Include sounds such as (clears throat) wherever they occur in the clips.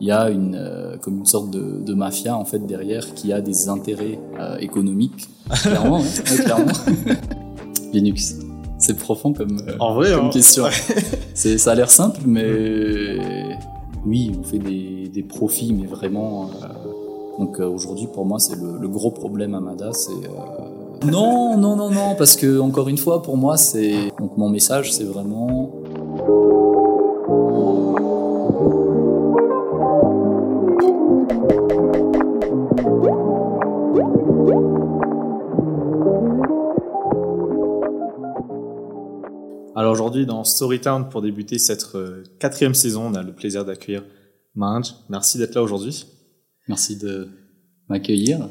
il y a une comme une sorte de, de, mafia en fait derrière qui a des intérêts économiques. clairement, ouais, clairement. (laughs) Linux. C'est profond comme, en vrai, comme hein. question. (laughs) c'est, ça a l'air simple, mais oui, on fait des, des profits, mais vraiment. donc aujourd'hui, pour moi, c'est le, le, gros problème à Mada, c'est non, non, non, non, parce que encore une fois, pour moi, c'est donc mon message, c'est vraiment. Aujourd'hui, dans Storytown, pour débuter cette euh, quatrième saison, on a le plaisir d'accueillir Mange. Merci d'être là aujourd'hui. Merci de m'accueillir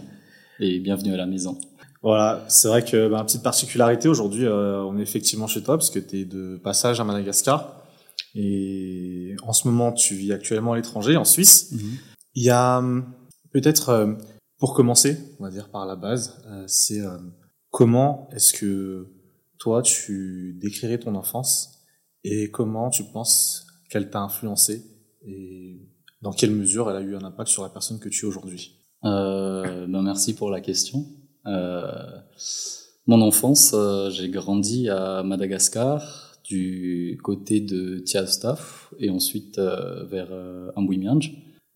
et bienvenue à la maison. Voilà, c'est vrai que bah, petite particularité aujourd'hui, euh, on est effectivement chez toi parce que tu es de passage à Madagascar et en ce moment tu vis actuellement à l'étranger, en Suisse. Mhm. Il y a hum, peut-être euh, pour commencer, on va dire par la base, euh, c'est comment est-ce que toi tu décrirais ton enfance et comment tu penses qu'elle t'a influencé et dans quelle mesure elle a eu un impact sur la personne que tu es aujourd'hui? ben merci pour la question. Euh, mon enfance, euh, j'ai grandi à Madagascar, du côté de Tiastaf et ensuite euh, vers euh,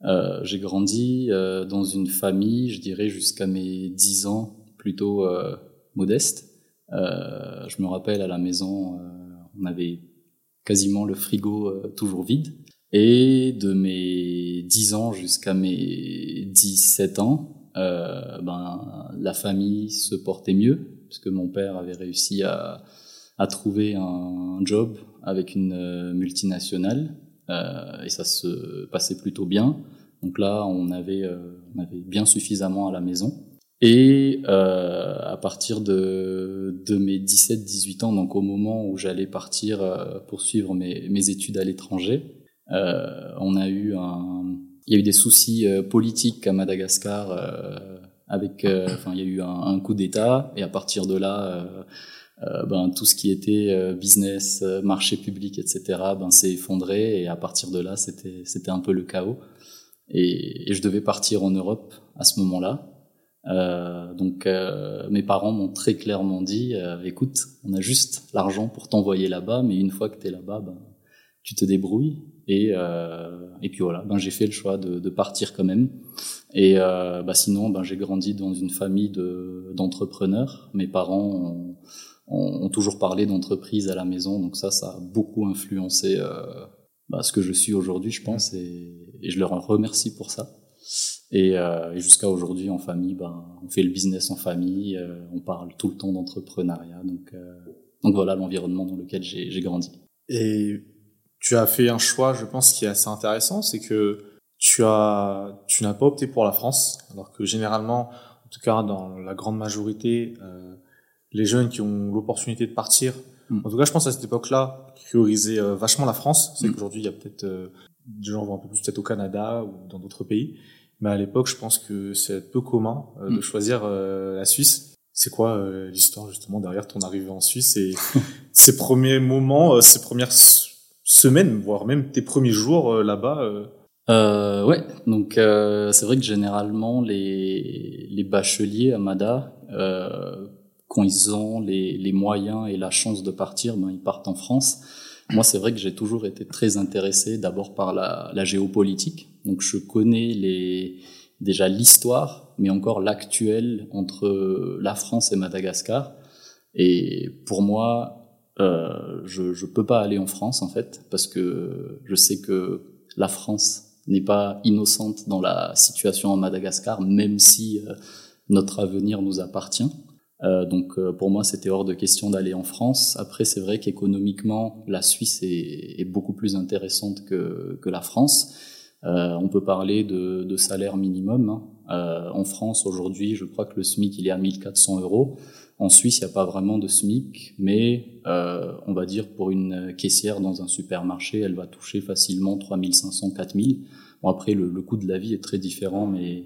Euh, j'ai grandi dans une famille, je dirais jusqu'à mes 10 ans, plutôt modeste. Je me rappelle à la maison, on avait quasiment le frigo toujours vide. Et de mes 10 ans jusqu'à mes 17 ans, euh, ben, la famille se portait mieux, puisque mon père avait réussi à, à trouver un job avec une euh, multinationale, euh, et ça se passait plutôt bien. Donc là, on avait, euh, on avait bien suffisamment à la maison. Et euh, à partir de, de mes 17-18 ans, donc au moment où j'allais partir euh, poursuivre mes, mes études à l'étranger, euh, on a eu un, il y a eu des soucis euh, politiques à Madagascar euh, avec, enfin, il y a eu un, un coup d'État et à partir de là, ben tout ce qui était business, marché public, etc. Ben s'est effondré et à partir de là, c'était c'était un peu le chaos. Et, et, je devais partir en Europe à ce moment-là. Euh, donc euh, mes parents m'ont très clairement dit euh, écoute, on a juste l'argent pour t'envoyer là-bas, mais une fois que tu es là-bas, ben, tu te débrouilles. Et, euh, et puis voilà, ben, j'ai fait le choix de, de partir quand même. Et euh, bah, sinon, ben, j'ai grandi dans une famille de, d'entrepreneurs. Mes parents ont, ont, toujours parlé d'entreprise à la maison, donc ça, ça a beaucoup influencé bah, ce que je suis aujourd'hui, je pense, et je leur remercie pour ça. Et, euh, et jusqu'à aujourd'hui, en famille, ben, on fait le business en famille, euh, on parle tout le temps d'entrepreneuriat. Donc, euh, donc voilà l'environnement dans lequel j'ai, grandi. Et tu as fait un choix, je pense, qui est assez intéressant, c'est que tu as, tu n'as pas opté pour la France, alors que généralement, en tout cas dans la grande majorité, les jeunes qui ont l'opportunité de partir, mm. en tout cas, je pense à cette époque-là, priorisaient euh, vachement la France. C'est mm. qu'aujourd'hui, il y a peut-être des gens vont un peu plus peut-être au Canada ou dans d'autres pays, mais à l'époque, je pense que c'est peu commun euh, mm. de choisir euh, la Suisse. C'est quoi euh, l'histoire justement derrière ton arrivée en Suisse et (laughs) ces premiers moments, ces premières semaines, voire même tes premiers jours là-bas ouais, donc euh, c'est vrai que généralement les, les bacheliers à Mada, euh, quand ils ont les, les, moyens et la chance de partir, ben, ils partent en France. Moi, c'est vrai que j'ai toujours été très intéressé d'abord par la, géopolitique. Donc je connais les, déjà l'histoire, mais encore l'actuel entre la France et Madagascar. Et pour moi, euh, je je peux pas aller en France en fait parce que je sais que la France n'est pas innocente dans la situation en Madagascar, même si euh, notre avenir nous appartient. Euh, donc euh, pour moi, c'était hors de question d'aller en France. Après, c'est vrai qu'économiquement, la Suisse est, est, beaucoup plus intéressante que, que la France. Euh, on peut parler de, de salaire minimum. Hein. en France, aujourd'hui, je crois que le SMIC, il est à 1400 euros. En Suisse, il n'y a pas vraiment de SMIC, mais euh, on va dire pour une caissière dans un supermarché, elle va toucher facilement 3500, 4000. Bon, après, le, le coût de la vie est très différent, mais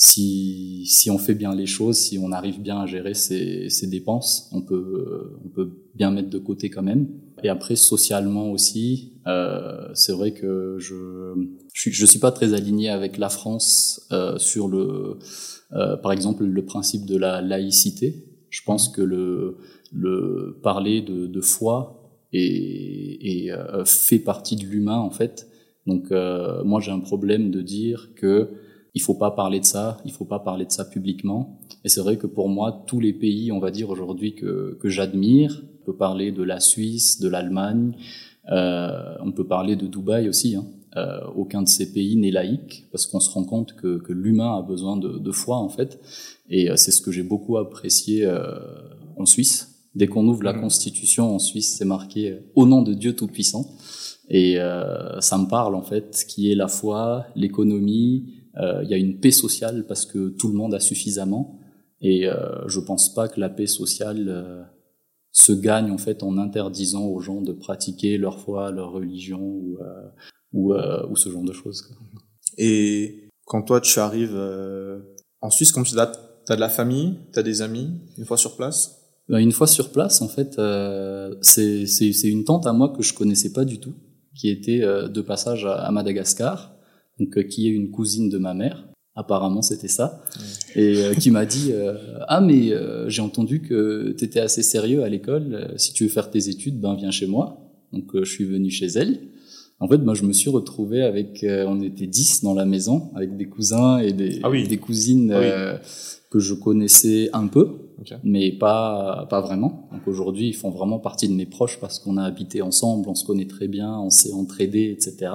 si, si on fait bien les choses, si on arrive bien à gérer ses, ses dépenses, on peut, on peut bien mettre de côté quand même. Et après, socialement aussi, euh, c'est vrai que je, je suis, pas très aligné avec la France euh, sur le, euh, par exemple, le principe de la laïcité. Je pense que le, le parler de, de foi et, et euh, fait partie de l'humain en fait. Donc euh, moi j'ai un problème de dire que il faut pas parler de ça, il faut pas parler de ça publiquement. Et c'est vrai que pour moi, tous les pays, on va dire aujourd'hui que, que j'admire, on peut parler de la Suisse, de l'Allemagne, euh, on peut parler de Dubaï aussi. Hein. Euh, aucun de ces pays n'est laïque parce qu'on se rend compte que, que l'humain a besoin de, de, foi en fait. Et euh, c'est ce que j'ai beaucoup apprécié euh, en Suisse. Dès qu'on ouvre la mmh. Constitution en Suisse, c'est marqué euh, au nom de Dieu Tout-Puissant. Et euh, ça me parle en fait, qui est la foi, l'économie, il y a une paix sociale parce que tout le monde a suffisamment. Et euh, je pense pas que la paix sociale euh, se gagne en fait en interdisant aux gens de pratiquer leur foi, leur religion ou ou, ou ce genre de choses. Quoi. Et quand toi tu arrives en Suisse, comme tu as, as de la famille, tu as des amis une fois sur place? Une fois sur place, en fait, euh, c'est une tante à moi que je connaissais pas du tout, qui était euh, de passage à, à Madagascar donc euh, qui est une cousine de ma mère. Apparemment, c'était ça, et euh, qui m'a dit euh, ah mais j'ai entendu que tu étais assez sérieux à l'école. si tu veux faire tes études, ben viens chez moi. Donc je suis venu chez elle. En fait, moi, je me suis retrouvé avec, on était dix dans la maison, avec des cousins et des, ah oui. des cousines ah oui. que je connaissais un peu, okay. mais pas pas vraiment. Donc aujourd'hui, ils font vraiment partie de mes proches parce qu'on a habité ensemble, on se connaît très bien, on s'est entraidé, etc.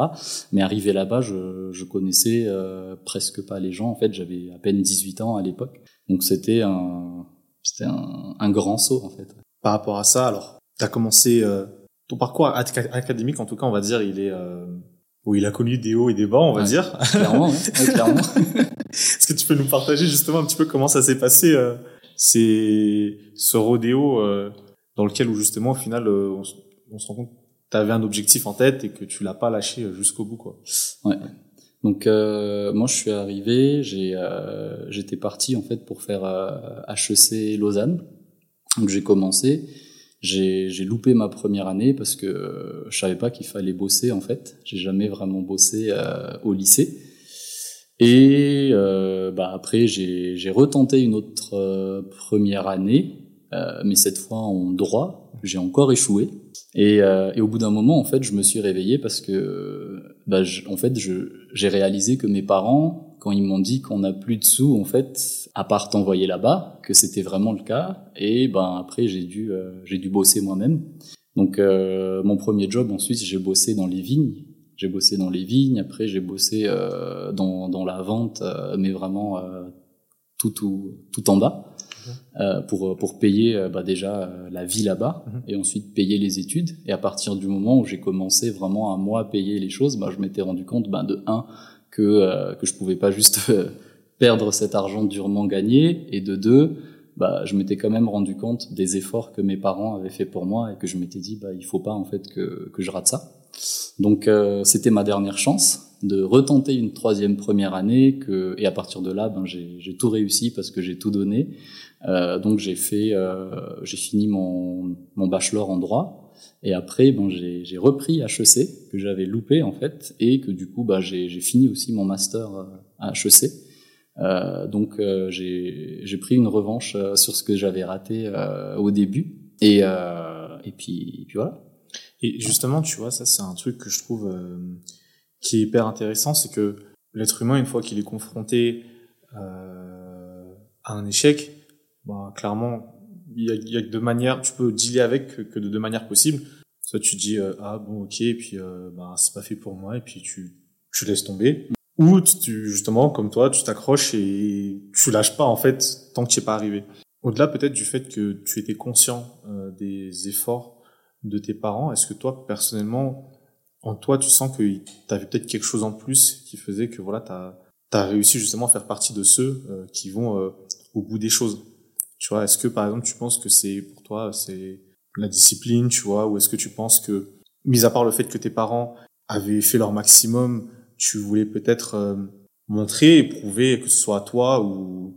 Mais arrivé là-bas, je, je connaissais euh, presque pas les gens. En fait, j'avais à peine 18 ans à l'époque, donc c'était un c'était un, un, grand saut en fait. Par rapport à ça, alors, tu as commencé euh, ton parcours académique, en tout cas, on va dire, il est euh, où il a connu des hauts et des bas, on va ouais, dire. Clairement, ouais, clairement. (laughs) Est-ce que tu peux nous partager justement un petit peu comment ça s'est passé euh, c'est ce rodéo euh, dans lequel où justement au final euh, on, on, se rend compte tu avais un objectif en tête et que tu l'as pas lâché euh, jusqu'au bout quoi. Ouais. Donc euh, moi je suis arrivé, j'ai euh, j'étais parti en fait pour faire HEC Lausanne. Donc j'ai commencé, j'ai j'ai loupé ma première année parce que je savais pas qu'il fallait bosser en fait. J'ai jamais vraiment bossé au lycée. Et euh, bah après, j'ai retenté une autre euh, première année, euh, mais cette fois en droit. J'ai encore échoué. Et, euh, et au bout d'un moment, en fait, je me suis réveillé parce que, bah, je, en fait, j'ai réalisé que mes parents, quand ils m'ont dit qu'on n'a plus de sous, en fait, à part t'envoyer là-bas, que c'était vraiment le cas. Et ben après, j'ai dû, euh, j'ai dû bosser moi-même. Donc, mon premier job en Suisse, j'ai bossé dans les vignes j'ai bossé dans les vignes, après j'ai bossé euh, dans, dans la vente, euh, mais vraiment euh, tout, tout, tout en bas, mmh. pour, pour payer bah, déjà la vie là-bas, mmh. et ensuite payer les études. Et à partir du moment où j'ai commencé vraiment à moi payer les choses, bah, je m'étais rendu compte bah, de un que, que je pouvais pas juste perdre cet argent durement gagné, et de deux, bah, je m'étais quand même rendu compte des efforts que mes parents avaient fait pour moi et que je m'étais dit bah il faut pas en fait que, que je rate ça. Donc euh, c'était ma dernière chance de retenter une troisième première année que et à partir de là ben j'ai tout réussi parce que j'ai tout donné. Euh, donc j'ai fait euh, j'ai fini mon mon bachelor en droit et après ben j'ai repris HEC que j'avais loupé en fait et que du coup bah j'ai fini aussi mon master euh, à HEC. Euh, donc euh, j'ai pris une revanche euh, sur ce que j'avais raté au début et et puis et puis voilà. Et justement, tu vois, ça c'est un truc que je trouve euh, qui est hyper intéressant, c'est que l'être humain, une fois qu'il est confronté euh, à un échec, bah, clairement, il y a, y a deux manières, tu peux dealer avec que, que de deux manières possibles. Soit tu dis euh, ah bon ok, et puis euh, bah, c'est pas fait pour moi, et puis tu tu laisses tomber. Ou tu, justement, comme toi, tu t'accroches et tu lâches pas en fait tant que tu es pas arrivé. Au-delà peut-être du fait que tu étais conscient euh, des efforts de tes parents, est-ce que toi, personnellement, en toi, tu sens que tu avais peut-être quelque chose en plus qui faisait que voilà, tu as, réussi justement à faire partie de ceux euh, qui vont euh, au bout des choses? Tu vois, est-ce que par exemple, tu penses que c'est pour toi, c'est la discipline, tu vois, ou est-ce que tu penses que, mis à part le fait que tes parents avaient fait leur maximum, tu voulais peut-être euh, montrer et prouver que ce soit à toi ou,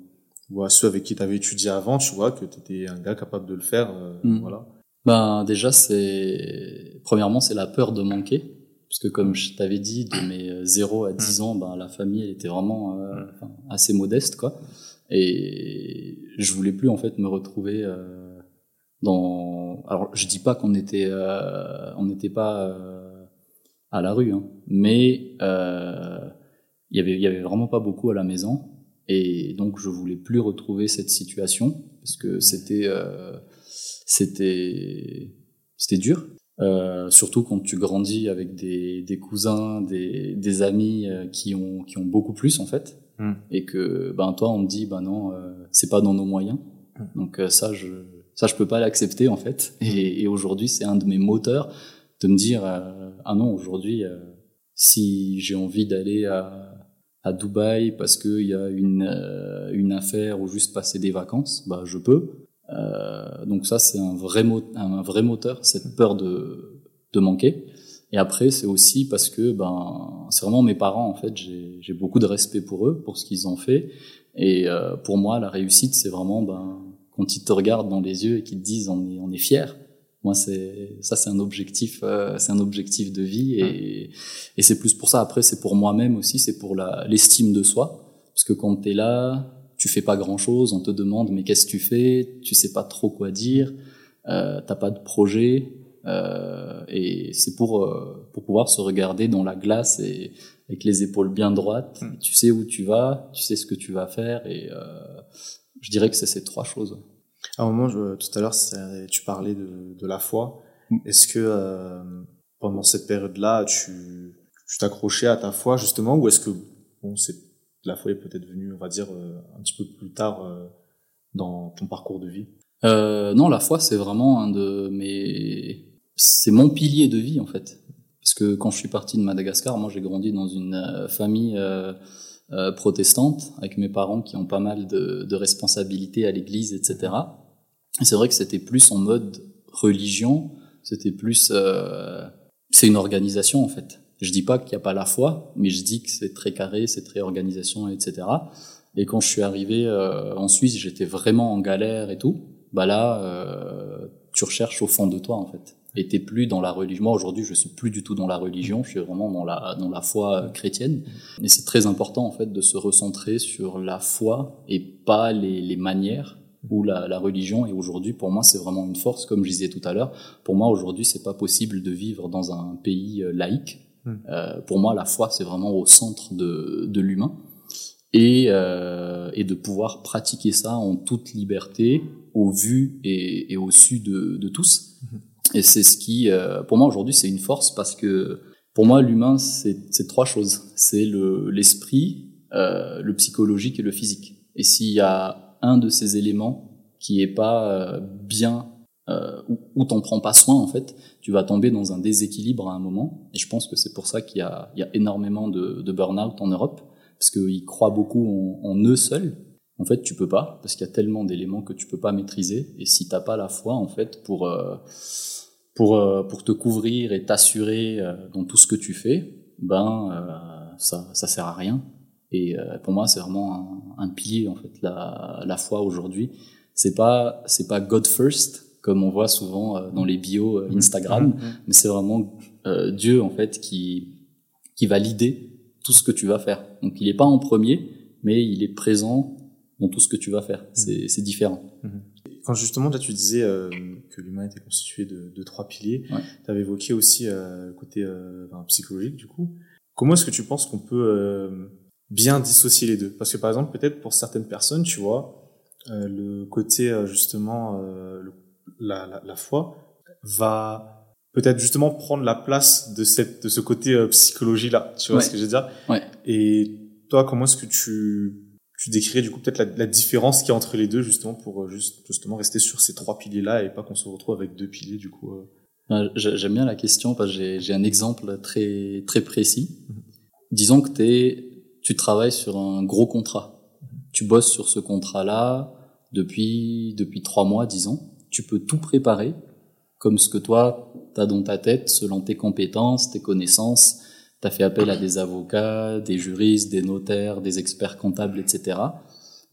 ou à ceux avec qui tu avais étudié avant, tu vois, que tu étais un gars capable de le faire. Euh, Mm. Voilà. Ben déjà c'est premièrement c'est la peur de manquer. Parce que comme je t'avais dit de mes 0 à 10 ans ben la famille elle était vraiment euh, assez modeste quoi. Et je voulais plus en fait me retrouver euh, dans alors je dis pas qu'on était euh, on n'était pas euh, à la rue hein, mais euh, il y avait il y avait vraiment pas beaucoup à la maison. Et donc je voulais plus retrouver cette situation. Parce que c'était euh, c'était c'était dur. Euh, surtout quand tu grandis avec des, des cousins des, des amis euh, qui ont qui ont beaucoup plus en fait. Mm. et que ben toi on te dit ben non euh, c'est pas dans nos moyens. Mm. donc euh, ça je ça je peux pas l'accepter en fait. Et, et aujourd'hui c'est un de mes moteurs de me dire euh, ah non aujourd'hui euh, si j'ai envie d'aller à à Dubaï parce qu'il y a une euh, une affaire ou juste passer des vacances bah je peux donc ça c'est un vrai un vrai moteur cette peur de de manquer. Et après c'est aussi parce que ben c'est vraiment mes parents en fait. J'ai beaucoup de respect pour eux pour ce qu'ils ont fait. Et euh, pour moi la réussite c'est vraiment ben quand ils te regardent dans les yeux et qu'ils te disent on est on est fier moi c'est ça c'est un objectif euh, c'est un objectif de vie. Et et c'est plus pour ça. Après c'est pour moi-même aussi. C'est pour la l'estime de soi. Parce que quand tu es là tu fais pas grand-chose on te demande mais qu'est-ce que tu fais? Tu sais pas trop quoi dire euh, t'as pas de projet euh, et c'est pour euh, pour pouvoir se regarder dans la glace et avec les épaules bien droites Mm. tu sais où tu vas tu sais ce que tu vas faire et euh, je dirais que c'est ces trois choses À un moment, je- tout à l'heure, tu parlais de, de la foi. Mm. Est-ce que pendant cette période-là, tu tu t'accrochais à ta foi justement, ou est-ce que bon, c'est la foi est peut-être venue, on va dire, euh, un petit peu plus tard euh, dans ton parcours de vie? Euh, non, la foi, c'est vraiment un de mes, c'est mon pilier de vie en fait. Parce que quand je suis parti de Madagascar, moi j'ai grandi dans une famille protestante avec mes parents qui ont pas mal de, de responsabilités à l'église, etc. Et c'est vrai que c'était plus en mode religion, c'était plus, c'est une organisation en fait. Je dis pas qu'il n'y a pas la foi, mais je dis que c'est très carré, c'est très organisation, etc. Et quand je suis arrivé euh, en Suisse, j'étais vraiment en galère et tout. Bah là, euh, tu recherches au fond de toi en fait. Et t'es plus dans la religion. Moi aujourd'hui, je suis plus du tout dans la religion. Je suis vraiment dans la dans la foi euh, chrétienne. Et c'est très important en fait de se recentrer sur la foi et pas les, les manières ou la, la religion. Et aujourd'hui, pour moi, c'est vraiment une force, comme je disais tout à l'heure. Pour moi, aujourd'hui, c'est pas possible de vivre dans un pays euh, laïque. Mm. Euh, pour moi, la foi, c'est vraiment au centre de, de l'humain et, euh, et de pouvoir pratiquer ça en toute liberté, au vu et, et au su de, de tous. Et c'est ce qui, euh, pour moi aujourd'hui, c'est une force parce que pour moi, l'humain, c'est trois choses. C'est le l'esprit, euh, le psychologique et le physique. Et s'il y a un de ces éléments qui est pas euh, bien euh, ou, ou t'en prends pas soin en fait, tu vas tomber dans un déséquilibre à un moment. Et je pense que c'est pour ça qu'il y a, énormément de, de burn-out en Europe parce qu'ils croient beaucoup en, eux seuls. En fait, tu peux pas parce qu'il y a tellement d'éléments que tu peux pas maîtriser. Et si t'as pas la foi en fait pour euh, euh, pour te couvrir et t'assurer euh, dans tout ce que tu fais, ben ça ça sert à rien. Et pour moi, c'est vraiment un, un pilier en fait la la foi aujourd'hui. C'est pas c'est pas God first comme on voit souvent euh, dans les bios euh, Instagram, mais c'est vraiment euh, Dieu en fait qui qui va l'idée tout ce que tu vas faire. Donc il est pas en premier, mais il est présent dans tout ce que tu vas faire. C'est c'est différent. Quand justement, là, tu disais euh, que l'humain était constitué de, de trois piliers, Ouais. tu avais évoqué aussi euh, le côté euh, enfin, psychologique, du coup. Comment est-ce que tu penses qu'on peut bien dissocier les deux? Parce que, par exemple, peut-être pour certaines personnes, tu vois, le côté, justement, le- la, la, la foi va peut-être justement prendre la place de, cette, de ce côté euh, psychologie-là. Tu vois Ouais. ce que je veux dire? Ouais. Et toi, comment est-ce que tu, tu décrirais du coup peut-être la, la différence qu'il y a entre les deux justement pour euh, juste, justement rester sur ces trois piliers-là et pas qu'on se retrouve avec deux piliers du coup euh? J'ai- J'aime bien la question parce que j'ai j'ai un exemple très très précis. Mhm. Disons que t'es, tu travailles sur un gros contrat. Tu bosses sur ce contrat-là depuis depuis trois mois, disons. Tu peux tout préparer comme ce que toi t'as dans ta tête selon tes compétences, tes connaissances, tu as fait appel à des avocats, des juristes, des notaires, des experts comptables, etc.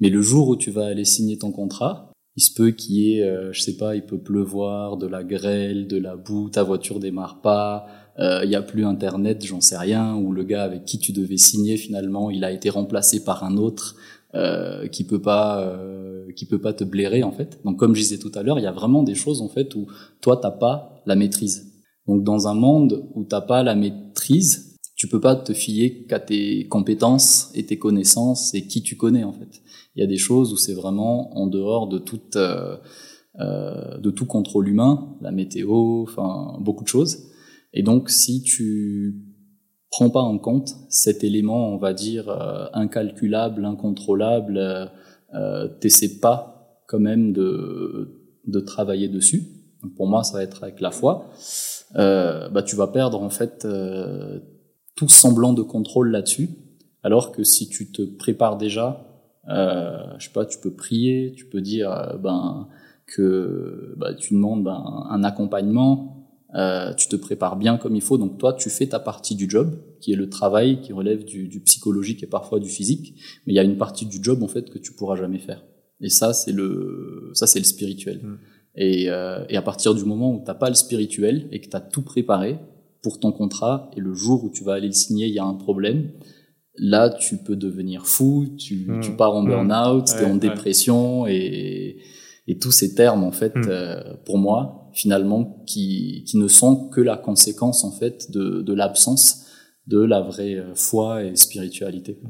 Mais le jour où tu vas aller signer ton contrat, il se peut qu'il y ait, euh, je sais pas, il peut pleuvoir, de la grêle, de la boue, ta voiture démarre pas, euh, il y a plus internet, j'en sais rien, ou le gars avec qui tu devais signer finalement, il a été remplacé par un autre euh, qui peut pas euh, qui peut pas te blairer en fait. Donc comme je disais tout à l'heure, il y a vraiment des choses en fait où toi t'as pas la maîtrise. Donc dans un monde où t'as pas la maîtrise, tu peux pas te fier qu'à tes compétences et tes connaissances et qui tu connais en fait. Il y a des choses où c'est vraiment en dehors de toute euh, euh, de tout contrôle humain, la météo, enfin beaucoup de choses. Et donc si tu prends pas en compte cet élément, on va dire, euh, incalculable, incontrôlable, euh, euh t'essaies pas quand même de, de travailler dessus. pour moi, ça va être avec la foi. Euh, bah, tu vas perdre en fait euh, tout semblant de contrôle là-dessus. Alors que si tu te prépares déjà, euh, je sais pas, tu peux prier, tu peux dire ben que bah, tu demandes ben, un accompagnement, euh, tu te prépares bien comme il faut. Donc toi, tu fais ta partie du job, qui est le travail, qui relève du, du psychologique et parfois du physique. Mais il y a une partie du job en fait que tu pourras jamais faire. Et ça, c'est le, ça c'est le spirituel. Mm. Et, euh, et, à partir du moment où t'as pas le spirituel et que tu as tout préparé pour ton contrat, et le jour où tu vas aller le signer, il y a un problème. Là, tu peux devenir fou, tu, tu pars en mm. burn-out, tu es en dépression et, et tous ces termes en fait, euh, pour moi, finalement qui, qui ne sont que la conséquence en fait de, de l'absence de la vraie euh, foi et spiritualité.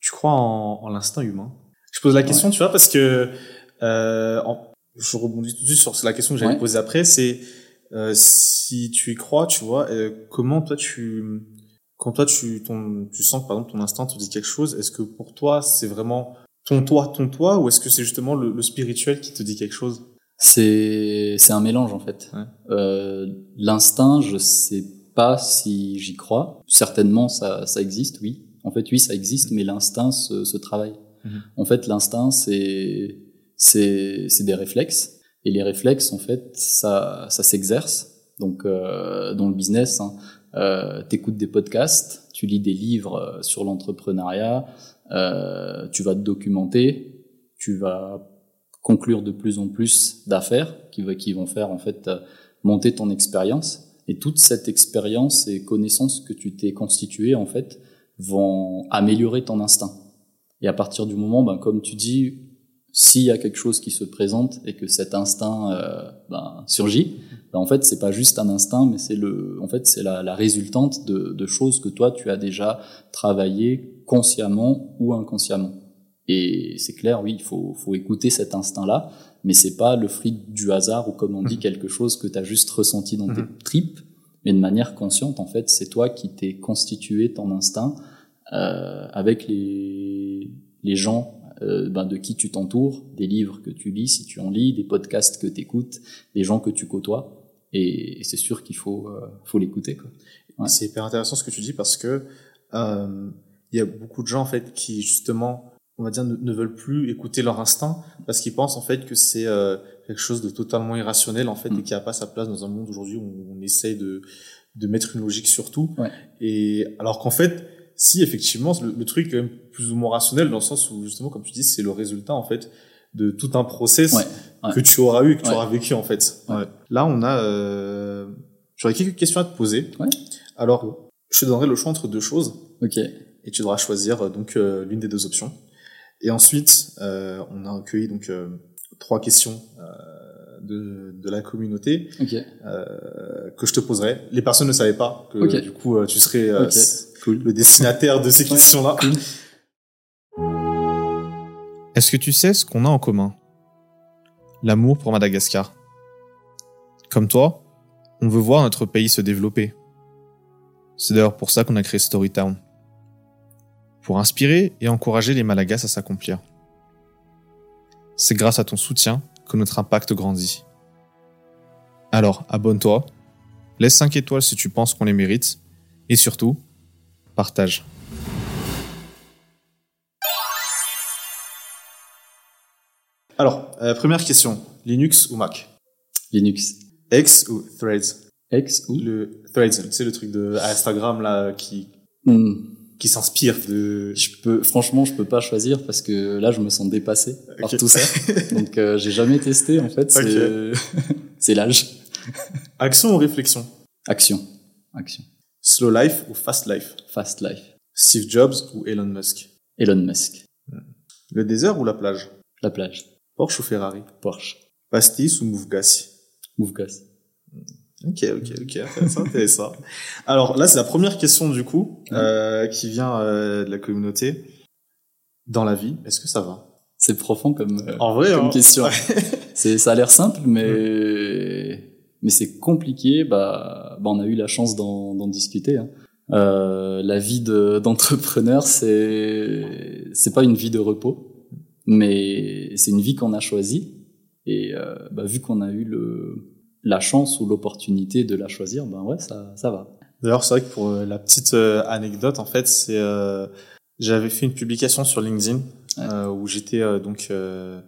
Tu crois en, en l'instinct humain? Je pose la question, tu vois, parce que euh, en, je rebondis tout de suite sur la question que j'allais poser après, c'est euh, si tu y crois, tu vois, euh, comment toi tu quand toi tu ton tu sens que par exemple ton instinct te dit quelque chose, est-ce que pour toi c'est vraiment ton toi ton toi ou est-ce que c'est justement le, le spirituel qui te dit quelque chose? C'est c'est un mélange en fait. Euh, L'instinct, je sais pas si j'y crois. Certainement, ça ça existe, oui. En fait, oui, ça existe, mais l'instinct se, se travaille. Mhm. En fait, l'instinct, c'est c'est c'est des réflexes et les réflexes, en fait, ça ça s'exerce. Donc euh, dans le business, hein, euh, t'écoutes des podcasts, tu lis des livres euh, sur l'entrepreneuriat, euh, tu vas te documenter, tu vas conclure de plus en plus d'affaires qui, vont faire en fait euh, monter ton expérience. Et toute cette expérience et connaissances que tu t'es constitué en fait vont améliorer ton instinct. Et à partir du moment, ben, comme tu dis, s'il y a quelque chose qui se présente et que cet instinct ben, surgit, ben, en fait c'est pas juste un instinct, mais c'est le, en fait c'est la, la, résultante de, de choses que toi tu as déjà travaillé consciemment ou inconsciemment. Et c'est clair, oui, il faut, faut écouter cet instinct-là, mais c'est pas le fruit du hasard ou comme on dit, mhm. quelque chose que tu as juste ressenti dans tes mhm. tripes, mais de manière consciente, en fait, c'est toi qui t'es constitué ton instinct euh, avec les, les gens euh, ben, de qui tu t'entoures, des livres que tu lis si tu en lis, des podcasts que tu écoutes, des gens que tu côtoies. Et, c'est sûr qu'il faut, euh, faut l'écouter. Ouais. C'est hyper intéressant ce que tu dis parce que euh, il y a beaucoup de gens en fait qui justement on va dire, ne, veulent plus écouter leur instinct parce qu'ils pensent en fait que c'est euh, quelque chose de totalement irrationnel en fait et mm. qui a pas sa place dans un monde aujourd'hui où on essaye de, de mettre une logique sur tout. Et alors qu'en fait, si effectivement le, truc est quand même plus ou moins rationnel dans le sens où justement, comme tu dis, c'est le résultat en fait de tout un process que tu auras eu et que tu auras vécu en fait. Là, on a, euh... j'aurais quelques questions à te poser. Alors, je te donnerai le choix entre deux choses. Ok. Et tu devras choisir euh, donc euh, l'une des deux options. Et ensuite, euh, on a recueilli donc euh, trois questions euh, de, de la communauté euh, que je te poserai. Les personnes ne savaient pas que du coup euh, tu serais euh, le destinataire de ces questions-là. Est-ce que tu sais ce qu'on a en commun? L'amour pour Madagascar. Comme toi, on veut voir notre pays se développer. C'est d'ailleurs pour ça qu'on a créé Storytown pour inspirer et encourager les Malagas à s'accomplir. C'est grâce à ton soutien que notre impact grandit. Alors abonne-toi, laisse 5 étoiles si tu penses qu'on les mérite, et surtout, partage. Alors, euh, première question, Linux ou Mac? Linux. X ou Threads? Ex ou? Le Threads, c'est le truc de Instagram là qui Hmm. qui s'inspire de. Je peux, franchement, je peux pas choisir parce que là, je me sens dépassé par tout ça. (laughs) Donc, euh, j'ai jamais testé. En fait, c'est (laughs) c'est l'âge. Action ou réflexion? Action, action. Slow life ou fast life? Fast life. Steve Jobs ou Elon Musk? Elon Musk. Le désert ou la plage? La plage. Porsche ou Ferrari? Porsche. Pastis ou Moufgassi? Mouvgas. Ok, ok, ok, intéressant, intéressant. (laughs) Alors là, c'est la première question du coup euh, qui vient euh, de la communauté. Dans la vie, est-ce que ça va? C'est profond comme, euh, En vrai, comme hein. question. (laughs) (laughs) c'est, ça a l'air simple, mais, mais c'est compliqué. Bah, bah, on a eu la chance d'en, d'en discuter. Hein. Euh, la vie de, d'entrepreneur, c'est, c'est pas une vie de repos, mais c'est une vie qu'on a choisie. Et euh, bah, vu qu'on a eu le, la chance ou l'opportunité de la choisir, ben ouais, ça, ça va. D'ailleurs, c'est vrai que pour euh, la petite euh, anecdote, en fait, c'est euh, j'avais fait une publication sur LinkedIn Ouais. euh, où j'étais donc euh,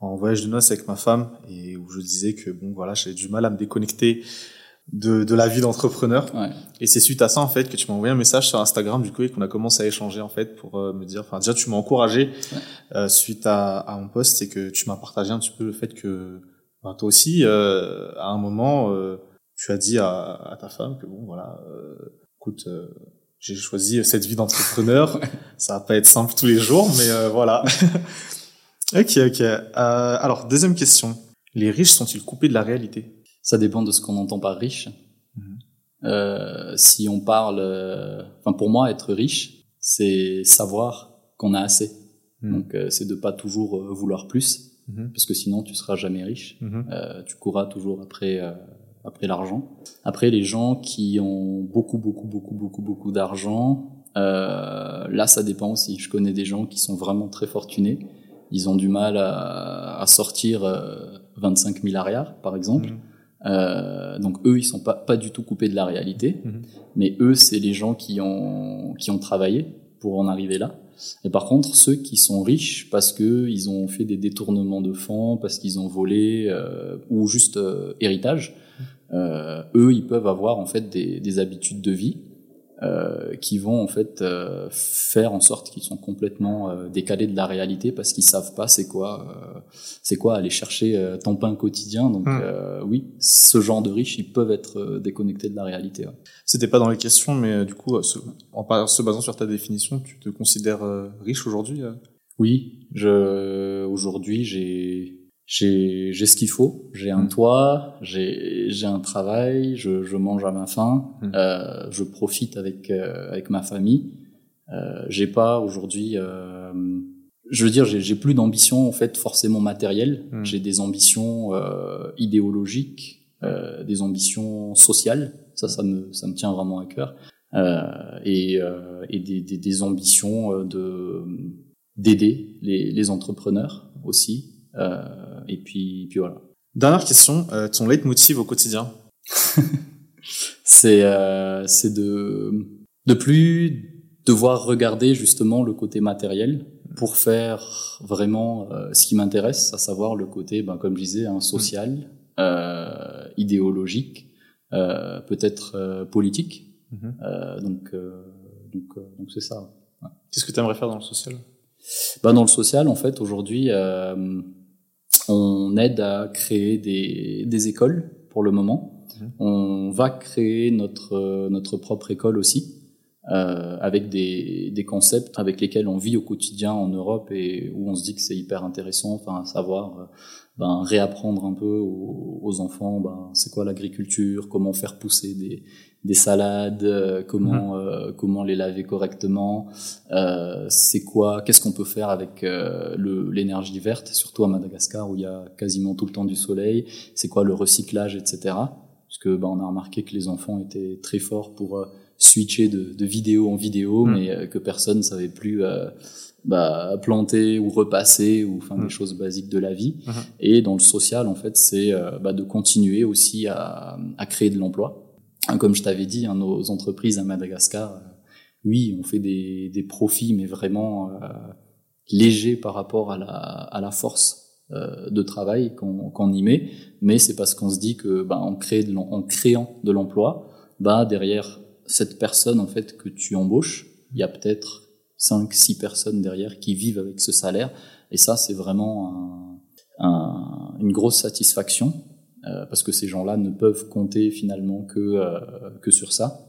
en voyage de noces avec ma femme et où je disais que bon voilà, j'avais du mal à me déconnecter de, de la vie d'entrepreneur. Ouais. Et c'est suite à ça en fait que tu m'as envoyé un message sur Instagram du coup et qu'on a commencé à échanger en fait pour euh, me dire, enfin déjà tu m'as encouragé euh, suite à, à mon post et que tu m'as partagé un petit peu le fait que ben, toi aussi euh, à un moment euh, tu as dit à, à ta femme que bon voilà, euh, écoute, euh, j'ai choisi cette vie d'entrepreneur, (laughs) ça va pas être simple tous les jours, mais euh, voilà. (laughs) (laughs) ok ok. Euh, alors deuxième question, les riches sont-ils coupés de la réalité? Ça dépend de ce qu'on entend par riche. Mhm. Euh, si on parle, euh, enfin pour moi, être riche, c'est savoir qu'on a assez. Mhm. Donc euh, c'est de pas toujours euh, vouloir plus, Mhm. parce que sinon tu seras jamais riche. Euh, tu courras toujours après euh, après l'argent. Après les gens qui ont beaucoup beaucoup beaucoup beaucoup beaucoup d'argent, euh, là ça dépend aussi. Je connais des gens qui sont vraiment très fortunés. Ils ont du mal à, à sortir euh, 25 milliards par exemple. Mhm. Euh, donc eux, ils sont pas pas du tout coupés de la réalité, Mhm. mais eux, c'est les gens qui ont qui ont travaillé pour en arriver là. Et par contre, ceux qui sont riches parce que ils ont fait des détournements de fonds, parce qu'ils ont volé euh, ou juste euh, héritage, euh, eux, ils peuvent avoir en fait des, des habitudes de vie euh, qui vont en fait euh, faire en sorte qu'ils sont complètement euh, décalés de la réalité parce qu'ils savent pas c'est quoi c'est quoi aller chercher ton pain quotidien. Donc Hmm. oui, ce genre de riches, ils peuvent être déconnectés de la réalité. ouais. C'était pas dans les questions, mais du coup, se- en se basant sur ta définition, tu te considères riche aujourd'hui Oui, je aujourd'hui j'ai j'ai j'ai ce qu'il faut. J'ai un Mm. toit, j'ai j'ai un travail, je, je mange à ma faim, Mm. euh, je profite avec euh, avec ma famille. Euh, j'ai pas aujourd'hui, euh, je veux dire, j'ai j'ai plus d'ambition en fait forcément matérielle. Mm. J'ai des ambitions euh, idéologiques, euh, des ambitions sociales. Ça, ça me ça me tient vraiment à cœur. Euh, et euh, et des, des des ambitions de d'aider les, les entrepreneurs aussi. Euh, et puis, puis voilà. Dernière question, euh, ton leitmotiv au quotidien (laughs) C'est euh, c'est de de plus devoir regarder justement le côté matériel pour faire vraiment euh, ce qui m'intéresse, à savoir le côté, ben, comme je disais, hein, social, euh, idéologique, euh, peut-être euh, politique. Mhm. Euh, donc euh, donc euh, donc c'est ça. Qu'est-ce que tu aimerais faire dans le social? Bah, dans le social, en fait, aujourd'hui, euh, on aide à créer des, des écoles pour le moment. Mhm. On va créer notre, euh, notre propre école aussi, euh, avec des, des concepts avec lesquels on vit au quotidien en Europe et où on se dit que c'est hyper intéressant, enfin, à savoir euh, ben, réapprendre un peu aux, aux enfants ben, c'est quoi l'agriculture, comment faire pousser des, des salades, euh, comment, euh, comment les laver correctement, euh, c'est quoi, qu'est-ce qu'on peut faire avec euh, le- l'énergie verte, surtout à Madagascar où il y a quasiment tout le temps du soleil, c'est quoi le recyclage, etc. Parce que bah, on a remarqué que les enfants étaient très forts pour euh, switcher de, de vidéo en vidéo, Mm. mais euh, que personne ne savait plus euh, bah, planter ou repasser ou enfin des choses basiques de la vie. Mhm. Et dans le social, en fait, c'est euh, bah, de continuer aussi à, à créer de l'emploi. Comme je t'avais dit, hein, nos entreprises à Madagascar, euh, oui, on fait des, des profits, mais vraiment euh, légers par rapport à la, à la force de travail qu'on y met, mais c'est parce qu'on se dit que bah, en, créant de l'emploi, bah, derrière cette personne en fait que tu embauches, il y a peut-être 5 six personnes derrière qui vivent avec ce salaire. Et ça c'est vraiment un, une grosse satisfaction. euh, parce que ces gens-là ne peuvent compter finalement que euh, que sur ça.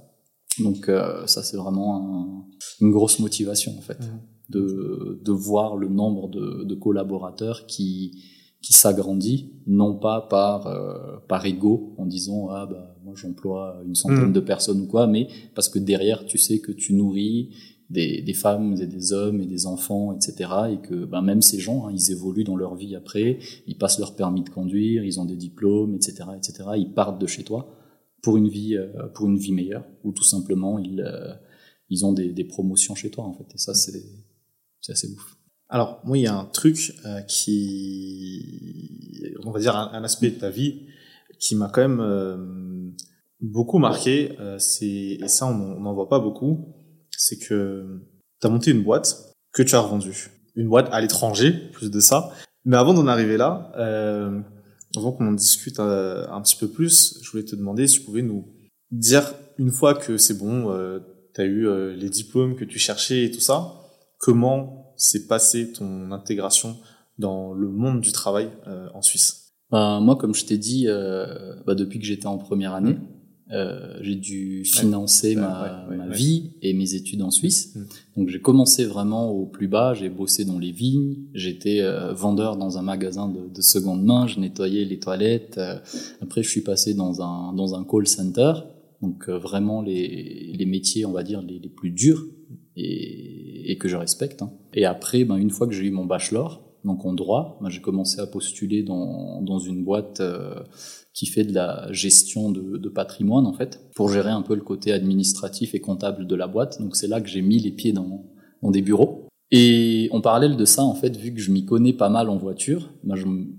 Donc euh, ça c'est vraiment un, une grosse motivation en fait mmh. de de voir le nombre de, de collaborateurs qui qui s'agrandit non pas par par ego en disant ah bah moi j'emploie une centaine mmh. de personnes ou quoi mais parce que derrière tu sais que tu nourris des, des, femmes et des hommes et des enfants, etc. Et que ben, même ces gens, hein, ils évoluent dans leur vie après, ils passent leur permis de conduire, ils ont des diplômes, etc., etc. Ils partent de chez toi pour une vie, euh, pour une vie meilleure, ou tout simplement ils, euh, ils ont des, des, promotions chez toi en fait. Et ça, c'est assez ouf. Alors moi, il y a un truc euh, qui, on va dire, un, un, aspect de ta vie qui m'a quand même beaucoup marqué. c'est et ça, on n'en voit pas beaucoup c'est que tu as monté une boîte que tu as revendue. Une boîte à l'étranger, plus de ça. Mais avant d'en arriver là, euh, avant qu'on en discute euh, un, petit peu plus, je voulais te demander si tu pouvais nous dire, une fois que c'est bon, euh, tu as eu euh, les diplômes que tu cherchais et tout ça, comment s'est passée ton intégration dans le monde du travail euh, en Suisse? Bah, Moi, comme je t'ai dit, bah, depuis que j'étais en première année. Euh, j'ai dû financer ma, ma vie et mes études en Suisse. Mm. Donc j'ai commencé vraiment au plus bas, j'ai bossé dans les vignes, j'étais euh, vendeur dans un magasin de, de, seconde main, je nettoyais les toilettes. Euh, après je suis passé dans un, dans un call center, donc vraiment les, les métiers on va dire les, les plus durs et, et, que je respecte. Hein. Et après, ben, une fois que j'ai eu mon bachelor, donc en droit, ben, j'ai commencé à postuler dans, dans une boîte qui fait de la gestion de, patrimoine en fait, pour gérer un peu le côté administratif et comptable de la boîte. Donc c'est là que j'ai mis les pieds dans, dans des bureaux. Et en parallèle de ça, en fait, vu que je m'y connais pas mal en voiture, bah,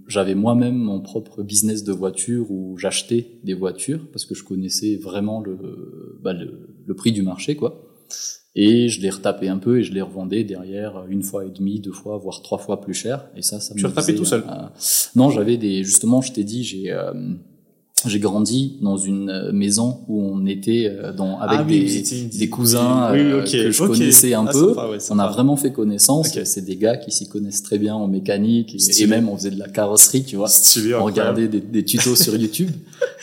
j'avais moi-même mon propre business de voiture où j'achetais des voitures parce que je connaissais vraiment le, bah, le, le prix du marché, quoi. Et je les retapais un peu et je les revendais derrière une fois et demi, deux fois, voire trois fois plus cher. Et ça, ça tu retapais tout seul Non, j'avais des. Justement, je t'ai dit, j'ai. Euh, j'ai grandi dans une euh, maison où on était euh, dans avec ah des, des cousins euh, que je connaissais un ah, peu. on a vraiment fait connaissance. C'est des gars qui s'y connaissent très bien en mécanique et, même on faisait de la carrosserie, tu vois. on regardait des, des, tutos sur (laughs) YouTube.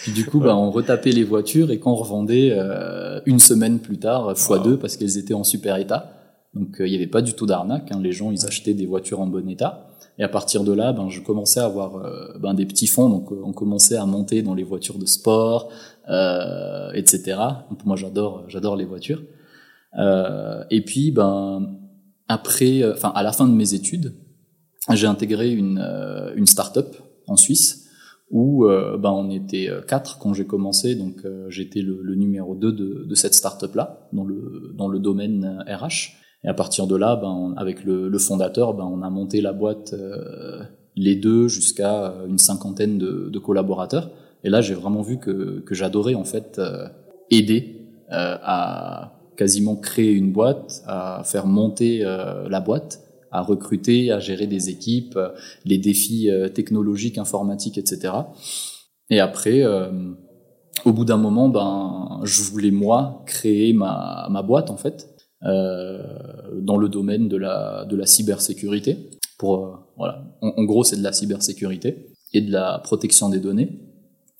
du coup, bah, on retapait les voitures et quand on revendait euh, une semaine plus tard, fois deux parce qu'elles étaient en super état. Donc il n'y avait pas du tout d'arnaque. Hein. Les gens, ils achetaient des voitures en bon état. Et à partir de là, ben, je commençais à avoir euh, ben, des petits fonds, donc euh, on commençait à monter dans les voitures de sport, euh, etc. Moi, j'adore, j'adore les voitures. Euh, et puis, ben, après, enfin, à la fin de mes études, j'ai intégré une, une start-up en Suisse où ben, on était quatre quand j'ai commencé, donc j'étais le, numéro 2 de, de cette start-up-là, dans le, dans le domaine RH. Et à partir de là, ben, avec le, le, fondateur, ben, on a monté la boîte euh, les deux jusqu'à euh, une cinquantaine de, de, collaborateurs. Et là, j'ai vraiment vu que, que j'adorais en fait euh, aider euh, à quasiment créer une boîte, à faire monter la boîte, à recruter, à gérer des équipes, les défis technologiques, informatiques, etc. Et après, au bout d'un moment, ben, je voulais moi créer ma, ma boîte en fait euh, dans le domaine de la, de la cybersécurité. Pour, euh, voilà. En, gros, c'est de la cybersécurité et de la protection des données.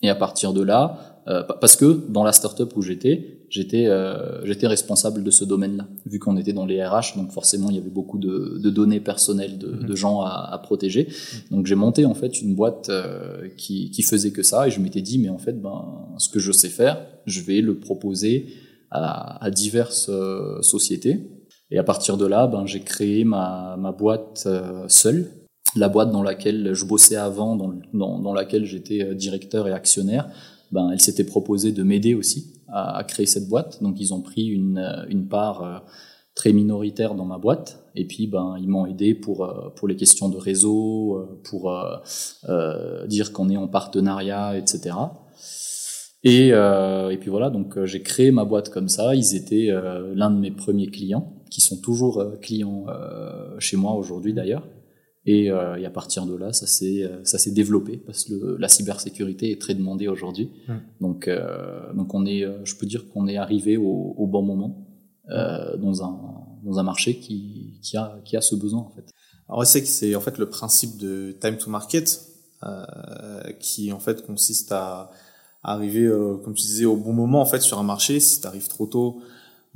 Et à partir de là, euh, parce que dans la startup où j'étais, j'étais euh, j'étais responsable de ce domaine-là, vu qu'on était dans les RH, donc forcément il y avait beaucoup de, de données personnelles de, mhm. de gens à, à, protéger. Donc j'ai monté en fait une boîte euh, qui, qui faisait que ça, et je m'étais dit mais en fait ben ce que je sais faire, je vais le proposer à, diverses euh, sociétés. Et à partir de là, ben, j'ai créé ma, boîte euh, seule, la boîte dans laquelle je bossais avant, dans, dans, laquelle j'étais euh, directeur et actionnaire. Ben, elle s'était proposée de m'aider aussi à, créer cette boîte. Donc ils ont pris une, une part très minoritaire dans ma boîte. Et puis, ben, ils m'ont aidé pour pour les questions de réseau, pour dire qu'on est en partenariat, etc. Et, euh, et puis voilà, donc euh, j'ai créé ma boîte comme ça. Ils étaient euh, l'un de mes premiers clients, qui sont toujours euh, clients chez moi aujourd'hui d'ailleurs. Et, euh, et, à partir de là, ça s'est ça s'est développé parce que la cybersécurité est très demandée aujourd'hui. Mmh. Donc donc on est, je peux dire qu'on est arrivé au, au, bon moment dans un dans un marché qui qui a qui a ce besoin en fait. Alors c'est que c'est en fait le principe de time to market qui en fait consiste à arriver, comme tu disais, au bon moment en fait sur un marché. Si tu arrives trop tôt,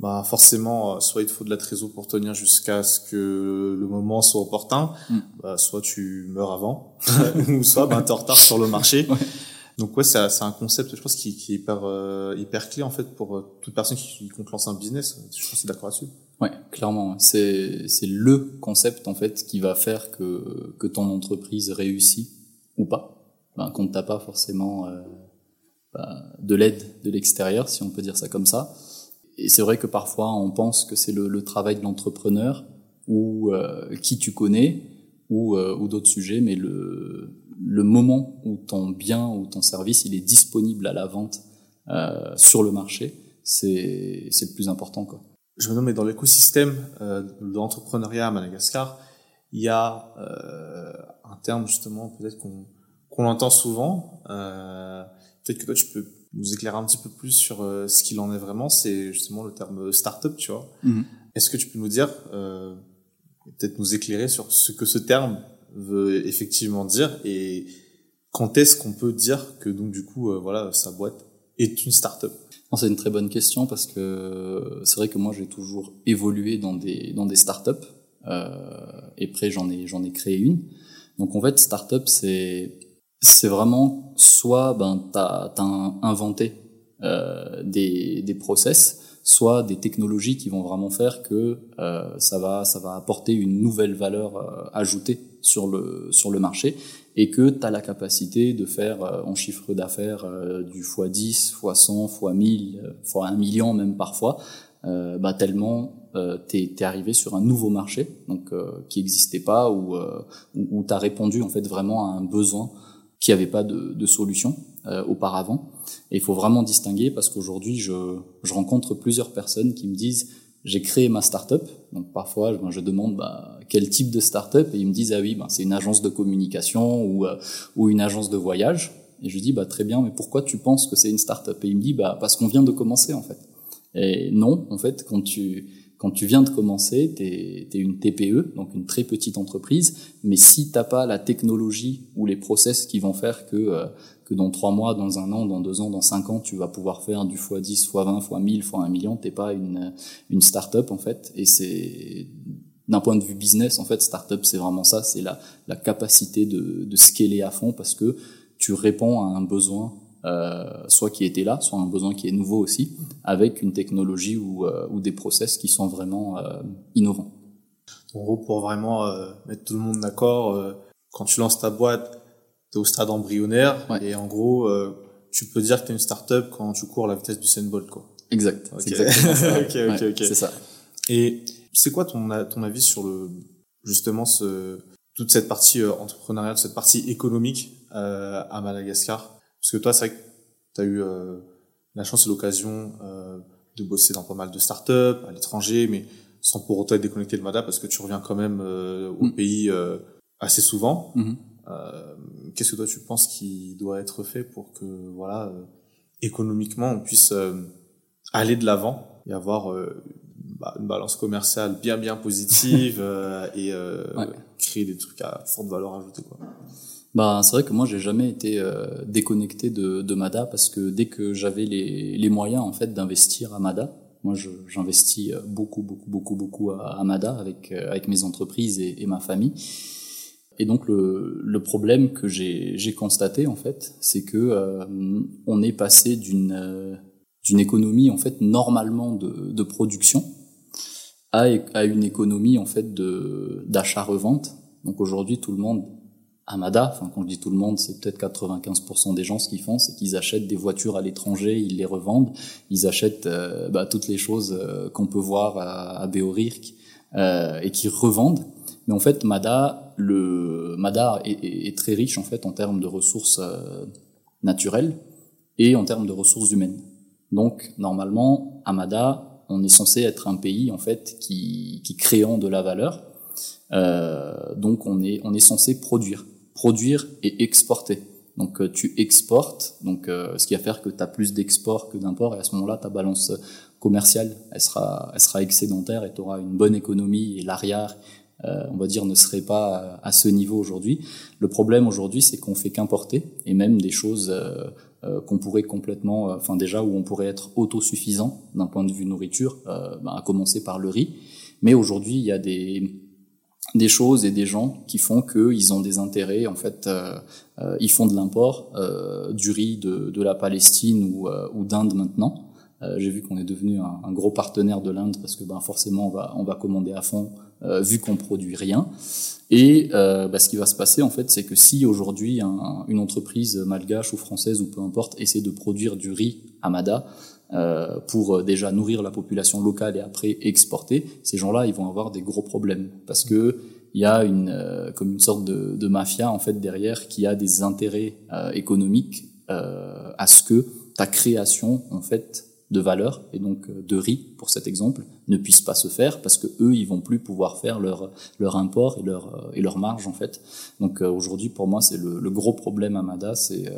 bah forcément, euh, soit il te faut de la trésor pour tenir jusqu'à ce que le moment soit opportun, mm. bah, soit tu meurs avant, (laughs) ou soit bah, tu es en retard sur le marché. (laughs) Donc ouais, c'est un concept, je pense, qui, qui est hyper, euh, hyper clé en fait pour euh, toute personne qui, compte lancer un business. Je pense que c'est d'accord là-dessus. Ouais, clairement. C'est c'est le concept en fait qui va faire que que ton entreprise réussit ou pas. Ben, qu'on ne t'a pas forcément euh, de l'aide de l'extérieur, si on peut dire ça comme ça et c'est vrai que parfois on pense que c'est le, le, travail de l'entrepreneur ou euh, qui tu connais ou, euh, ou d'autres sujets, mais le, le moment où ton bien ou ton service il est disponible à la vente euh, sur le marché, c'est le plus important quoi. Je me demande, mais dans l'écosystème euh, de l'entrepreneuriat à Madagascar, il y a euh, un terme justement peut-être qu'on qu'on entend souvent. Peut-être que toi tu peux nous éclairer un petit peu plus sur euh, ce qu'il en est vraiment, c'est justement le terme startup, tu vois. Mhm. Est-ce que tu peux nous dire, euh, peut-être nous éclairer sur ce que ce terme veut effectivement dire et quand est-ce qu'on peut dire que donc du coup, euh, voilà, sa boîte est une startup? C'est une très bonne question parce que c'est vrai que moi j'ai toujours évolué dans des dans des startups euh, et après j'en ai j'en ai créé une. Donc en fait startup c'est c'est vraiment soit ben t'as as inventé euh, des, des process, soit des technologies qui vont vraiment faire que euh, ça va ça va apporter une nouvelle valeur euh, ajoutée sur le sur le marché et que tu as la capacité de faire euh, en chiffre d'affaires euh, du x10, x100, x1000, x 1 million même parfois, bah tellement euh, t'es es arrivé sur un nouveau marché donc qui n'existait pas ou où, où tu as répondu en fait vraiment à un besoin qui avait pas de, de solution euh, auparavant. Et il faut vraiment distinguer parce qu'aujourd'hui, je, je, rencontre plusieurs personnes qui me disent j'ai créé ma startup. Donc parfois, ben, je demande bah, quel type de startup? Et ils me disent ah oui, ben, c'est une agence de communication ou, euh, ou une agence de voyage. Et je dis bah très bien, mais pourquoi tu penses que c'est une startup? Et il me dit bah parce qu'on vient de commencer en fait. Et non, en fait, quand tu quand tu viens de commencer, tu es, une TPE, donc une très petite entreprise, mais si t'as pas la technologie ou les process qui vont faire que, euh, que dans trois mois, dans un an, dans deux ans, dans cinq ans, tu vas pouvoir faire du x10, x20, x1000, x1 million, t'es pas une, une start-up en fait. Et c'est d'un point de vue business, en fait, start-up, c'est vraiment ça, c'est la, la capacité de, de scaler à fond parce que tu réponds à un besoin soit qui était là, soit un besoin qui est nouveau aussi, avec une technologie ou, euh, ou des process qui sont vraiment euh, innovants. En gros, pour vraiment mettre tout le monde d'accord, quand tu lances ta boîte, tu es au stade embryonnaire et en gros, tu peux dire que tu es une startup quand tu cours à la vitesse du Senbolt. Quoi. Exact. C'est exactement ça. (laughs) ok, ok, C'est ça. Et c'est quoi ton, ton avis sur le, justement ce, toute cette partie entrepreneuriale, cette partie économique à Madagascar? Parce que toi, c'est vrai que tu as eu euh, la chance et l'occasion euh, de bosser dans pas mal de startups à l'étranger, mais sans pour autant être déconnecté de Mada, parce que tu reviens quand même euh, au mm. pays assez souvent. Mm-hmm. Qu'est-ce que toi tu penses qui doit être fait pour que voilà économiquement on puisse aller de l'avant et avoir bah, une balance commerciale bien bien positive (laughs) et créer des trucs à forte valeur ajoutée quoi? Bah, c'est vrai que moi j'ai jamais été euh, déconnecté de, de Mada parce que dès que j'avais les, les moyens en fait d'investir à Mada, moi j'investis euh, beaucoup beaucoup beaucoup beaucoup à, à Mada avec euh, avec mes entreprises et, et, ma famille. Et donc le, le problème que j'ai constaté en fait, c'est que on est passé d'une d'une économie en fait normalement de, de production à, à une économie en fait de d'achat-revente. Donc aujourd'hui tout le monde Amada, enfin quand je dis tout le monde, c'est peut-être 95% des gens ce qu'ils font, c'est qu'ils achètent des voitures à l'étranger, ils les revendent, ils achètent euh, bah, toutes les choses euh, qu'on peut voir à, à Beorirk euh, et qui revendent. Mais en fait, Mada, le Mada est, est, très riche en fait en termes de ressources euh, naturelles et en termes de ressources humaines. Donc normalement, à Mada, on est censé être un pays en fait qui, qui créant de la valeur donc on est on est censé produire, produire et exporter. Donc euh, tu exportes, donc euh, ce qui va faire que tu as plus d'export que d'import, et à ce moment-là, ta balance commerciale, elle sera, elle sera excédentaire et tu auras une bonne économie et l'arrière, euh, on va dire, ne serait pas à ce niveau aujourd'hui. Le problème aujourd'hui, c'est qu'on fait qu'importer, et même des choses qu'on pourrait complètement, enfin déjà où on pourrait être autosuffisant d'un point de vue nourriture, ben, à commencer par le riz. Mais aujourd'hui, il y a des des choses et des gens qui font qu'ils ont des intérêts. En fait, euh, euh, ils font de l'import euh, du riz de, de, la Palestine ou, ou d'Inde maintenant. J'ai vu qu'on est devenu un, gros partenaire de l'Inde parce que ben, forcément on va, on va commander à fond vu qu'on produit rien. Et bah, ce qui va se passer en fait, c'est que si aujourd'hui un, une entreprise malgache ou française ou peu importe essaie de produire du riz à Mada, euh, pour euh, déjà nourrir la population locale et après exporter, ces gens-là, ils vont avoir des gros problèmes. Parce que il y a une euh, comme une sorte de, de, mafia en fait derrière qui a des intérêts économiques à ce que ta création en fait de valeur et donc euh, de riz pour cet exemple ne puissent pas se faire parce que eux ils vont plus pouvoir faire leur leur import et leur euh, et leur marge en fait. Donc euh, aujourd'hui pour moi c'est le, le, gros problème à Mada c'est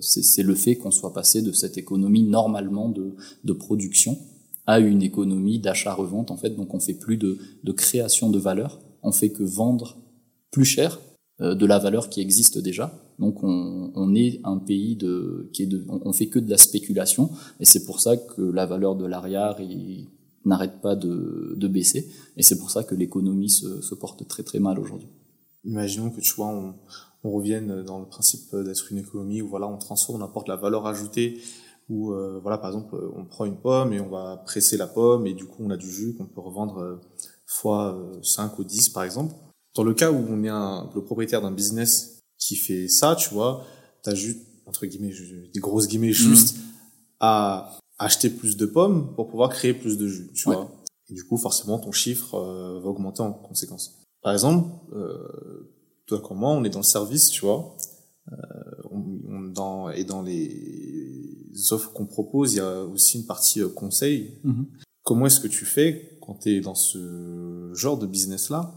c'est le fait qu'on soit passé de cette économie normalement de de production à une économie d'achat-revente en fait. Donc on fait plus de de création de valeur. On fait que vendre plus cher de la valeur qui existe déjà donc on, est un pays qui est de, on, fait que de la spéculation, et c'est pour ça que la valeur de l'ariard n'arrête pas de, baisser, et c'est pour ça que l'économie se, porte très très mal aujourd'hui. Imaginons que tu vois, on, revienne dans le principe d'être une économie où voilà, on transforme, on apporte la valeur ajoutée, où euh, voilà, par exemple, on prend une pomme et on va presser la pomme, et du coup on a du jus qu'on peut revendre euh, fois 5 euh, ou 10 par exemple. Dans le cas où on est le propriétaire d'un business qui fait ça, tu vois, t'as juste, entre guillemets, des grosses guillemets, mm. juste à acheter plus de pommes pour pouvoir créer plus de jus, tu vois. Et du coup, forcément, ton chiffre euh, va augmenter en conséquence. Par exemple, euh, toi comme moi, on est dans le service, tu vois, euh, on, dans, et dans les offres qu'on propose, il y a aussi une partie euh, conseil. Mm-hmm. Comment est-ce que tu fais quand tu es dans ce genre de business-là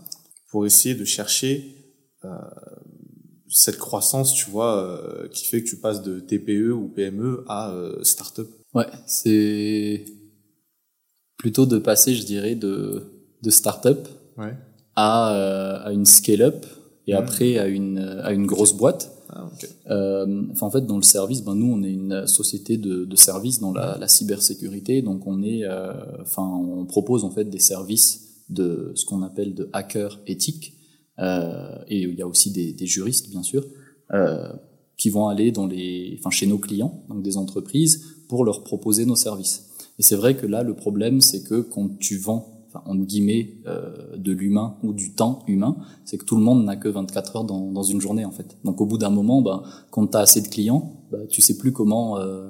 pour essayer de chercher euh, cette croissance, tu vois, euh, qui fait que tu passes de TPE ou PME à euh, start-up Ouais, c'est plutôt de passer, je dirais, de, de start-up ouais. à, euh, à une scale-up et après à une, à une grosse boîte. Ah, okay. euh, enfin, en fait, dans le service, ben, nous, on est une société de, de services dans la, la cybersécurité, donc on est, euh, enfin, on propose en fait des services de ce qu'on appelle de hacker éthique. Euh, et il y a aussi des, des juristes, bien sûr, euh, qui vont aller dans les, enfin, chez nos clients, donc des entreprises, pour leur proposer nos services. Et c'est vrai que là, le problème, c'est que quand tu vends, enfin, entre guillemets, euh, de l'humain ou du temps humain, c'est que tout le monde n'a que 24 heures dans, dans, une journée, en fait. Donc, au bout d'un moment, bah, quand tu as assez de clients, bah, tu sais plus comment euh,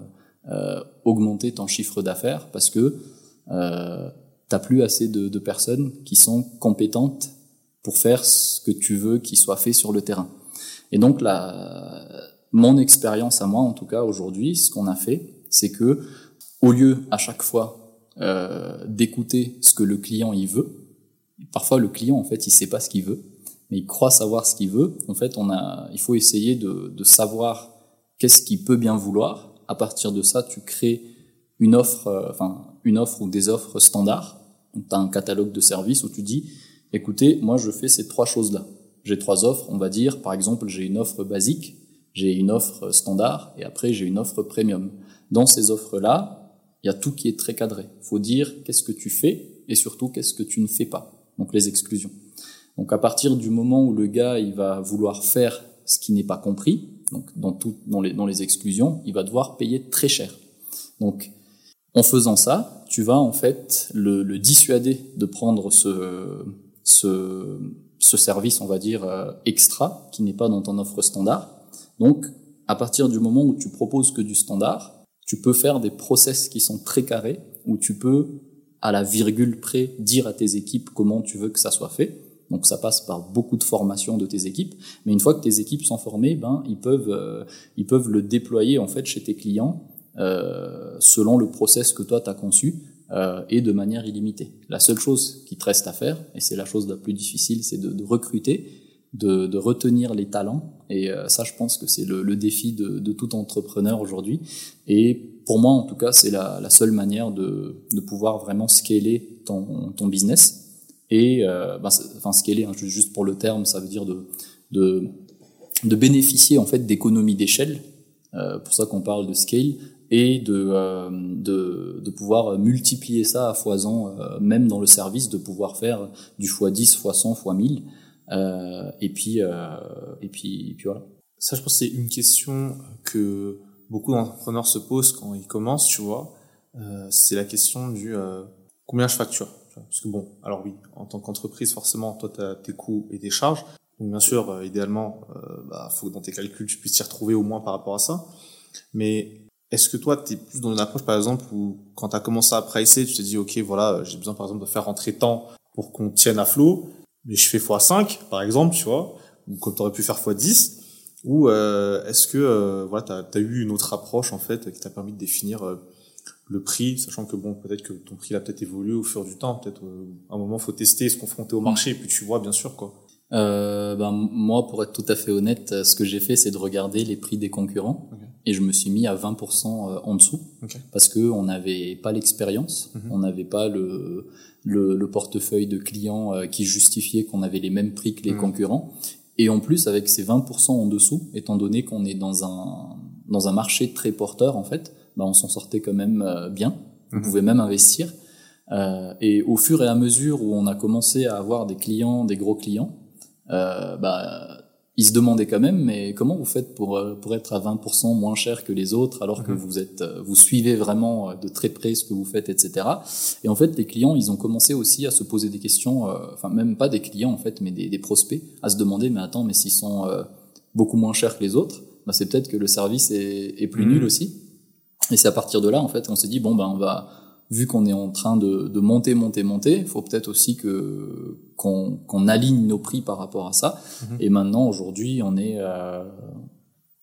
euh, augmenter ton chiffre d'affaires parce que euh, t'as plus assez de, de, personnes qui sont compétentes pour faire ce que tu veux qu'il soit fait sur le terrain. Et donc la, mon expérience à moi, en tout cas aujourd'hui, ce qu'on a fait, c'est que au lieu à chaque fois euh, d'écouter ce que le client il veut, parfois le client en fait il sait pas ce qu'il veut, mais il croit savoir ce qu'il veut. En fait, on a, il faut essayer de, savoir qu'est-ce qu'il peut bien vouloir. À partir de ça, tu crées une offre, euh, enfin une offre ou des offres standards. Donc, tu as un catalogue de services où tu dis écoutez, moi je fais ces trois choses-là. J'ai trois offres, on va dire, par exemple, j'ai une offre basique, j'ai une offre standard, et après j'ai une offre premium. Dans ces offres-là, il y a tout qui est très cadré. Faut dire qu'est-ce que tu fais, et surtout qu'est-ce que tu ne fais pas. Donc les exclusions. Donc à partir du moment où le gars il va vouloir faire ce qui n'est pas compris, donc dans tout, dans les, dans les exclusions, il va devoir payer très cher. Donc en faisant ça, tu vas en fait le, le dissuader de prendre ce, ce, ce service, on va dire, euh, extra, qui n'est pas dans ton offre standard. Donc, à partir du moment où tu proposes que du standard, tu peux faire des process qui sont très carrés, où tu peux, à la virgule près, dire à tes équipes comment tu veux que ça soit fait. Donc ça passe par beaucoup de formation de tes équipes, mais une fois que tes équipes sont formées, ben ils peuvent euh, ils peuvent le déployer en fait chez tes clients euh, selon le process que toi tu as conçu euh, et de manière illimitée. La seule chose qui te reste à faire, et c'est la chose la plus difficile, c'est de, de, recruter, de, de, retenir les talents. Et euh, ça, je pense que c'est le, le, défi de, de tout entrepreneur aujourd'hui. Et pour moi, en tout cas, c'est la, la, seule manière de, pouvoir vraiment scaler ton, ton business. Et euh, ben, enfin, scaler, hein, juste pour le terme, ça veut dire de, de, de bénéficier en fait d'économies d'échelle. Euh, pour ça qu'on parle de scale et de, euh, de, de, pouvoir multiplier ça à foison, euh, même dans le service, de pouvoir faire du x10, x100, x1000. Euh, et, puis, euh, et, puis, et puis voilà. Ça, je pense que c'est une question que beaucoup d'entrepreneurs se posent quand ils commencent, tu vois. Euh, c'est la question du combien je facture. Parce que bon, alors oui, en tant qu'entreprise, forcément, toi, tu as tes coûts et tes charges. Donc bien sûr, idéalement, il bah, faut que dans tes calculs, tu puisses t'y retrouver au moins par rapport à ça. Mais est-ce que toi, tu es plus dans une approche, par exemple, où quand tu as commencé à pricer, tu te dis, OK, voilà, j'ai besoin, par exemple, de faire rentrer tant pour qu'on tienne à flot, mais je fais x5, par exemple, tu vois, ou comme tu aurais pu faire x10, ou euh, est-ce que euh, voilà, tu as, eu une autre approche, en fait, qui t'a permis de définir euh, le prix, sachant que, bon, peut-être que ton prix a peut-être évolué au fur du temps, peut-être à un moment, faut tester, se confronter au marché, et puis tu vois, bien sûr, quoi. Euh, ben, moi, pour être tout à fait honnête, ce que j'ai fait, c'est de regarder les prix des concurrents. Okay et je me suis mis à 20% euh, en dessous okay. parce que on n'avait pas l'expérience, -hmm. on n'avait pas le, le, le, portefeuille de clients euh, qui justifiait qu'on avait les mêmes prix que les -hmm. concurrents. Et en plus, avec ces 20% en dessous, étant donné qu'on est dans un dans un marché très porteur en fait, bah on s'en sortait quand même euh, bien. On -hmm. pouvait même investir. Euh, et au fur et à mesure où on a commencé à avoir des clients, des gros clients, euh, bah ils se demandaient quand même, mais comment vous faites pour, euh, pour être à 20% moins cher que les autres alors que mhm. vous êtes, euh, vous suivez vraiment euh, de très près ce que vous faites, etc. Et en fait, les clients, ils ont commencé aussi à se poser des questions, enfin même pas des clients en fait, mais des, des prospects, à se demander, mais attends, mais s'ils sont beaucoup moins chers que les autres, bah, c'est peut-être que le service est, est plus mhm. nul aussi. Et c'est à partir de là, en fait, on s'est dit, bon, ben on va vu qu'on est en train de, de, monter, monter, monter, il faut peut-être aussi que qu'on qu'on aligne nos prix par rapport à ça. Mhm. Et maintenant, aujourd'hui, on est, euh,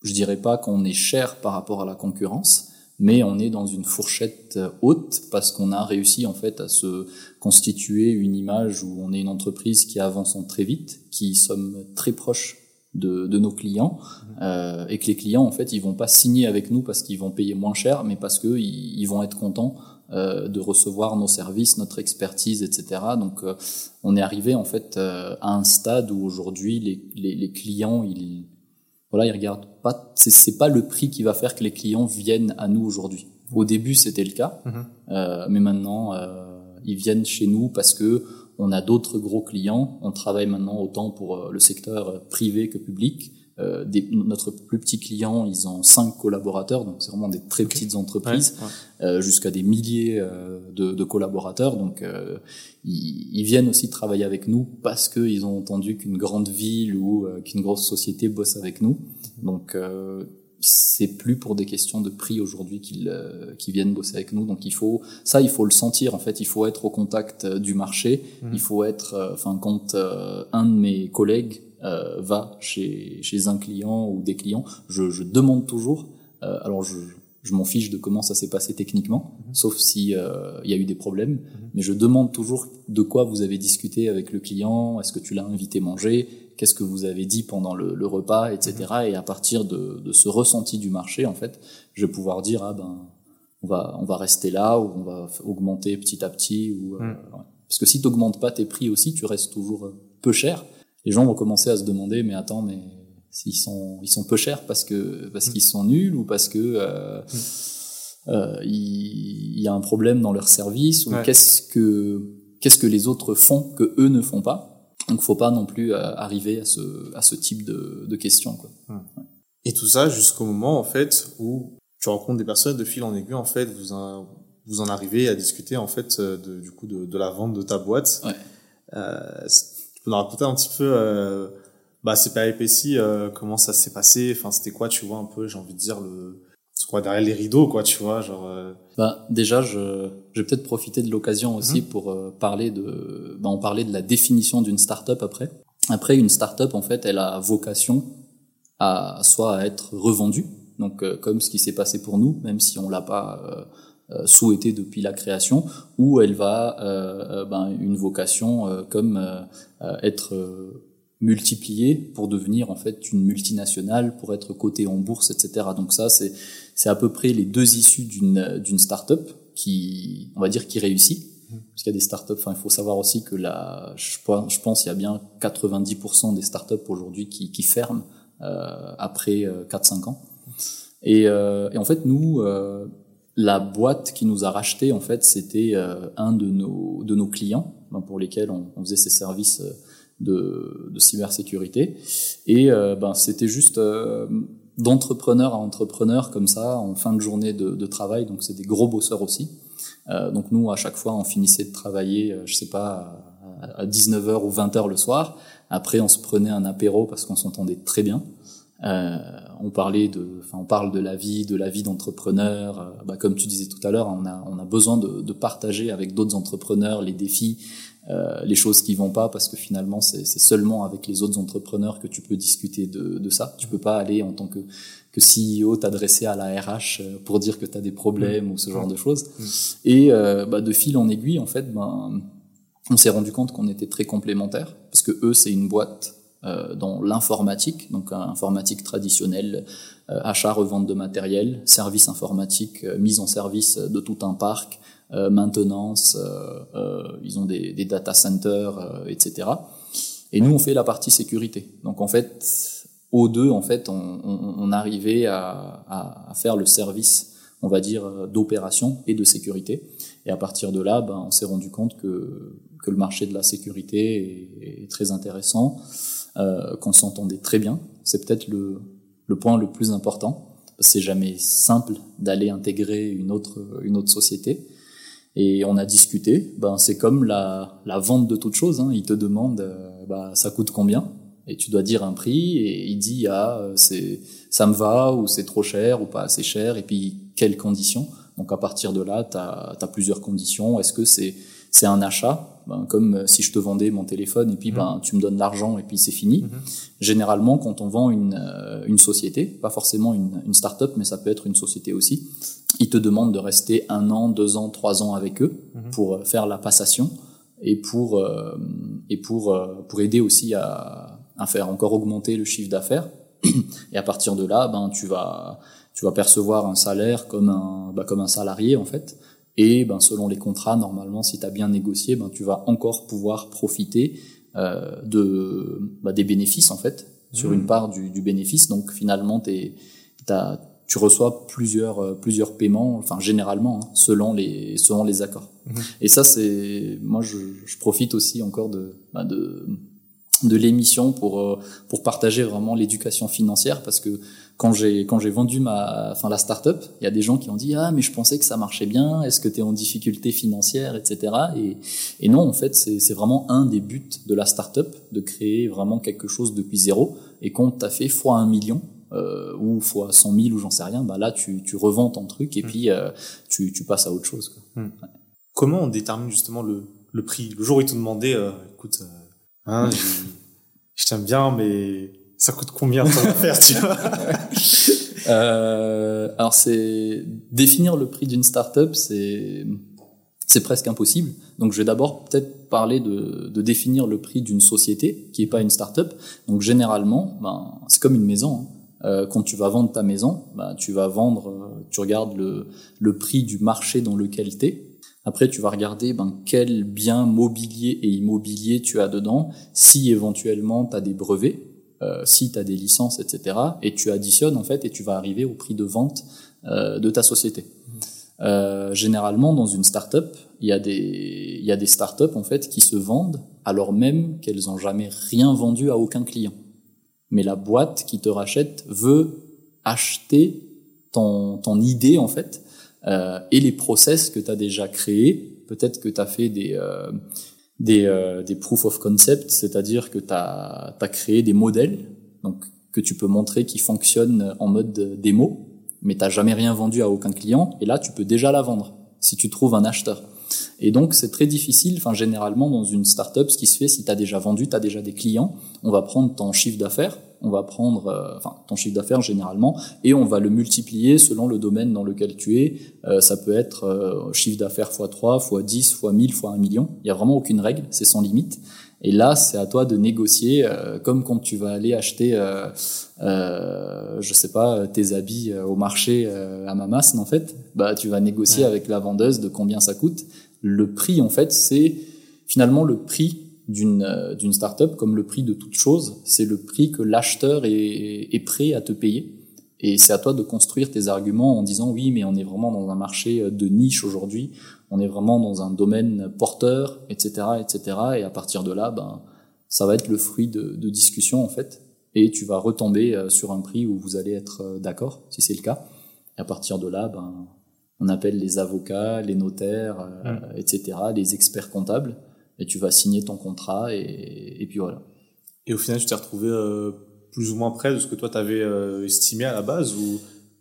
je dirais pas qu'on est cher par rapport à la concurrence, mais on est dans une fourchette haute parce qu'on a réussi en fait à se constituer une image où on est une entreprise qui avance très vite, qui sommes très proches de, de, nos clients mhm. euh, et que les clients en fait ils vont pas signer avec nous parce qu'ils vont payer moins cher mais parce que ils, ils vont être contents euh, de recevoir nos services, notre expertise, etc. Donc, euh, on est arrivé en fait euh, à un stade où aujourd'hui les, les, les, clients, ils voilà, ils regardent pas. C'est pas le prix qui va faire que les clients viennent à nous aujourd'hui. Au début, c'était le cas, mm-hmm. mais maintenant, ils viennent chez nous parce que on a d'autres gros clients. On travaille maintenant autant pour le secteur privé que public. Euh, des, notre plus petit client, ils ont cinq collaborateurs, donc c'est vraiment des très petites entreprises, ouais, ouais. Euh, jusqu'à des milliers euh, de, de, collaborateurs. Donc euh, ils, ils, viennent aussi travailler avec nous parce qu'ils ont entendu qu'une grande ville ou euh, qu'une grosse société bosse avec nous. Donc c'est plus pour des questions de prix aujourd'hui qu'ils qu'ils viennent bosser avec nous. Donc il faut ça, il faut le sentir en fait. Il faut être au contact du marché. Mmh. Il faut être, enfin quand un de mes collègues euh, va chez, chez un client ou des clients, je, je demande toujours. Euh, alors je, je m'en fiche de comment ça s'est passé techniquement, mm -hmm. sauf si euh, il y a eu des problèmes. Mm -hmm. Mais je demande toujours de quoi vous avez discuté avec le client. Est-ce que tu l'as invité manger? Qu'est-ce que vous avez dit pendant le, le repas, etc. Mm -hmm. Et à partir de, de, ce ressenti du marché, en fait, je vais pouvoir dire ah ben on va on va rester là ou on va augmenter petit à petit ou euh, mm. parce que si tu augmentes pas tes prix aussi, tu restes toujours peu cher les gens vont commencer à se demander mais attends mais s'ils sont ils sont peu chers parce que parce qu'ils sont nuls ou parce que euh, euh, il, y a un problème dans leur service ou ouais. qu'est-ce que qu'est-ce que les autres font que eux ne font pas donc faut pas non plus euh, arriver à ce à ce type de, de questions quoi. Ouais. Et tout ça jusqu'au moment en fait où tu rencontres des personnes de fil en aiguille en fait vous en, vous en arrivez à discuter en fait de, du coup de, de la vente de ta boîte. Ouais. Euh, peux nous raconter un petit peu euh, bah c'est pas épaissi euh, comment ça s'est passé? Enfin c'était quoi tu vois un peu j'ai envie de dire le quoi derrière les rideaux quoi tu vois genre euh... bah déjà je je vais peut-être profiter de l'occasion aussi mmh. pour euh, parler de bah on parlait de la définition d'une startup après après une startup en fait elle a vocation à soit à être revendue donc euh, comme ce qui s'est passé pour nous même si on l'a pas souhaitée depuis la création, ou elle va ben, une vocation comme être multipliée pour devenir en fait une multinationale, pour être cotée en bourse, etc. Donc ça, c'est c'est à peu près les deux issues d'une d'une startup qui, on va dire, qui réussit. Parce qu'il y a des startups, enfin, il faut savoir aussi que là, je pense, je pense il y a bien 90% des startups aujourd'hui qui, qui ferment euh, après 4-5 euh, ans. Et, euh, et, en fait, nous, euh, la boîte qui nous a racheté, en fait, c'était euh, un de nos de nos clients ben, pour lesquels on, on, faisait ces services de, de cybersécurité. Et ben, c'était juste d'entrepreneur à entrepreneur comme ça en fin de journée de, de travail. Donc c'est des gros bosseurs aussi. Euh, donc nous, à chaque fois, on finissait de travailler, euh, je sais pas, à 19h ou 20h le soir. Après, on se prenait un apéro parce qu'on s'entendait très bien. Euh, on parlait de, enfin, on parle de la vie, de la vie d'entrepreneur. Euh, bah, comme tu disais tout à l'heure, on a, on a besoin de, de partager avec d'autres entrepreneurs les défis, euh, les choses qui vont pas, parce que finalement, c'est seulement avec les autres entrepreneurs que tu peux discuter de, de ça. Tu peux pas aller en tant que que CEO t'adresser à la RH euh, pour dire que tu as des problèmes ou ce genre de choses. Mm. Et euh, bah, de fil en aiguille, en fait, ben, on s'est rendu compte qu'on était très complémentaires parce que eux, c'est une boîte euh, dans l'informatique, donc informatique traditionnelle, achat, revente de matériel, service informatique, mise en service de tout un parc, maintenance, ils ont des, des data centers, etc. Et nous, on fait la partie sécurité. Donc en fait, aux deux, en fait, on, on, on arrivait à, à, faire le service, on va dire, d'opération et de sécurité. Et à partir de là, ben, on s'est rendu compte que, que le marché de la sécurité est, très intéressant, euh, qu'on s'entendait très bien. C'est peut-être le, le point le plus important. C'est jamais simple d'aller intégrer une autre, une autre société. Et on a discuté. Ben, c'est comme la, la vente de toute chose. Hein. Ils te demandent, euh, bah, ça coûte combien? Et tu dois dire un prix et il dit ah c'est ça me va ou c'est trop cher ou pas assez cher et puis quelles conditions? Donc à partir de là tu as, plusieurs conditions est-ce que c'est c'est un achat ben, comme si je te vendais mon téléphone et puis mhm. ben tu me donnes l'argent et puis c'est fini mhm. généralement quand on vend une euh, une société pas forcément une une start-up mais ça peut être une société aussi ils te demandent de rester un an deux ans trois ans avec eux mhm. pour faire la passation et pour euh, et pour pour aider aussi à à faire encore augmenter le chiffre d'affaires. (clears throat) Et à partir de là, ben tu vas tu vas percevoir un salaire comme un ben, comme un salarié en fait. Et ben selon les contrats, normalement, si tu as bien négocié, ben tu vas encore pouvoir profiter euh, de ben, des bénéfices en fait sur une mmh. part du, du bénéfice. Donc finalement, t'es, t'as, tu reçois plusieurs euh, plusieurs paiements, enfin généralement hein, selon les selon les accords. Mmh. Et ça c'est moi je, je profite aussi encore de ben, de de l'émission pour euh, pour partager vraiment l'éducation financière parce que quand j'ai quand j'ai vendu ma enfin la start-up, il y a des gens qui ont dit ah mais je pensais que ça marchait bien, est-ce que tu es en difficulté financière etc. et et non en fait c'est c'est vraiment un des buts de la start-up de créer vraiment quelque chose depuis zéro et quand tu as fait fois un million euh, ou fois 100 000 ou j'en sais rien, bah là tu tu revends ton truc et mmh. puis euh, tu tu passes à autre chose. Quoi. Mmh. Comment on détermine justement le le prix? Le jour où ils t'ont demandé euh, écoute Hein, (laughs) je t'aime bien, mais ça coûte combien de faire, tu vois (laughs) euh, Alors c'est définir le prix d'une startup, c'est c'est presque impossible. Donc je vais d'abord peut-être parler de, de, définir le prix d'une société qui est pas une startup. Donc généralement, ben, c'est comme une maison. Hein. Euh, quand tu vas vendre ta maison, ben, tu vas vendre, euh, tu regardes le, le prix du marché dans lequel tu es après, tu vas regarder ben, quel bien mobilier et immobilier tu as dedans, si éventuellement tu as des brevets, euh, si tu as des licences, etc. Et tu additionnes en fait et tu vas arriver au prix de vente euh, de ta société. Mmh. Euh, généralement, dans une startup, il y a des il y a des startups en fait qui se vendent alors même qu'elles ont jamais rien vendu à aucun client. Mais la boîte qui te rachète veut acheter ton ton idée en fait euh, et les process que tu as déjà créés. Peut-être que tu as fait des, euh, des, euh, des proof of concept, c'est-à-dire que tu as, créé des modèles donc, que tu peux montrer qui fonctionnent en mode démo, mais tu jamais rien vendu à aucun client, et là tu peux déjà la vendre si tu trouves un acheteur. Et donc c'est très difficile, enfin généralement dans une startup, ce qui se fait, si tu as déjà vendu, tu as déjà des clients, on va prendre ton chiffre d'affaires, on va prendre euh, enfin ton chiffre d'affaires généralement et on va le multiplier selon le domaine dans lequel tu es. Euh, ça peut être euh, chiffre d'affaires x 3, x 10, x 1000, x 1 million. Il y a vraiment aucune règle, c'est sans limite. Et là, c'est à toi de négocier, comme quand tu vas aller acheter, euh, je sais pas, tes habits au marché à Mamas, en fait. Bah, tu vas négocier avec la vendeuse de combien ça coûte. Le prix, en fait, c'est finalement le prix d'une euh, d'une startup, comme le prix de toute chose, c'est le prix que l'acheteur est, est prêt à te payer. Et c'est à toi de construire tes arguments en disant oui, mais on est vraiment dans un marché euh, de niche aujourd'hui, on est vraiment dans un domaine porteur, etc., etc. Et à partir de là, ben, ça va être le fruit de, de discussions en fait. Et tu vas retomber euh, sur un prix où vous allez être d'accord, si c'est le cas. Et à partir de là, ben, on appelle les avocats, les notaires, mmh. etc., les experts comptables et tu vas signer ton contrat et, et puis voilà. Et au final, tu t'es retrouvé euh, plus ou moins près de ce que toi t'avais euh, estimé à la base ou?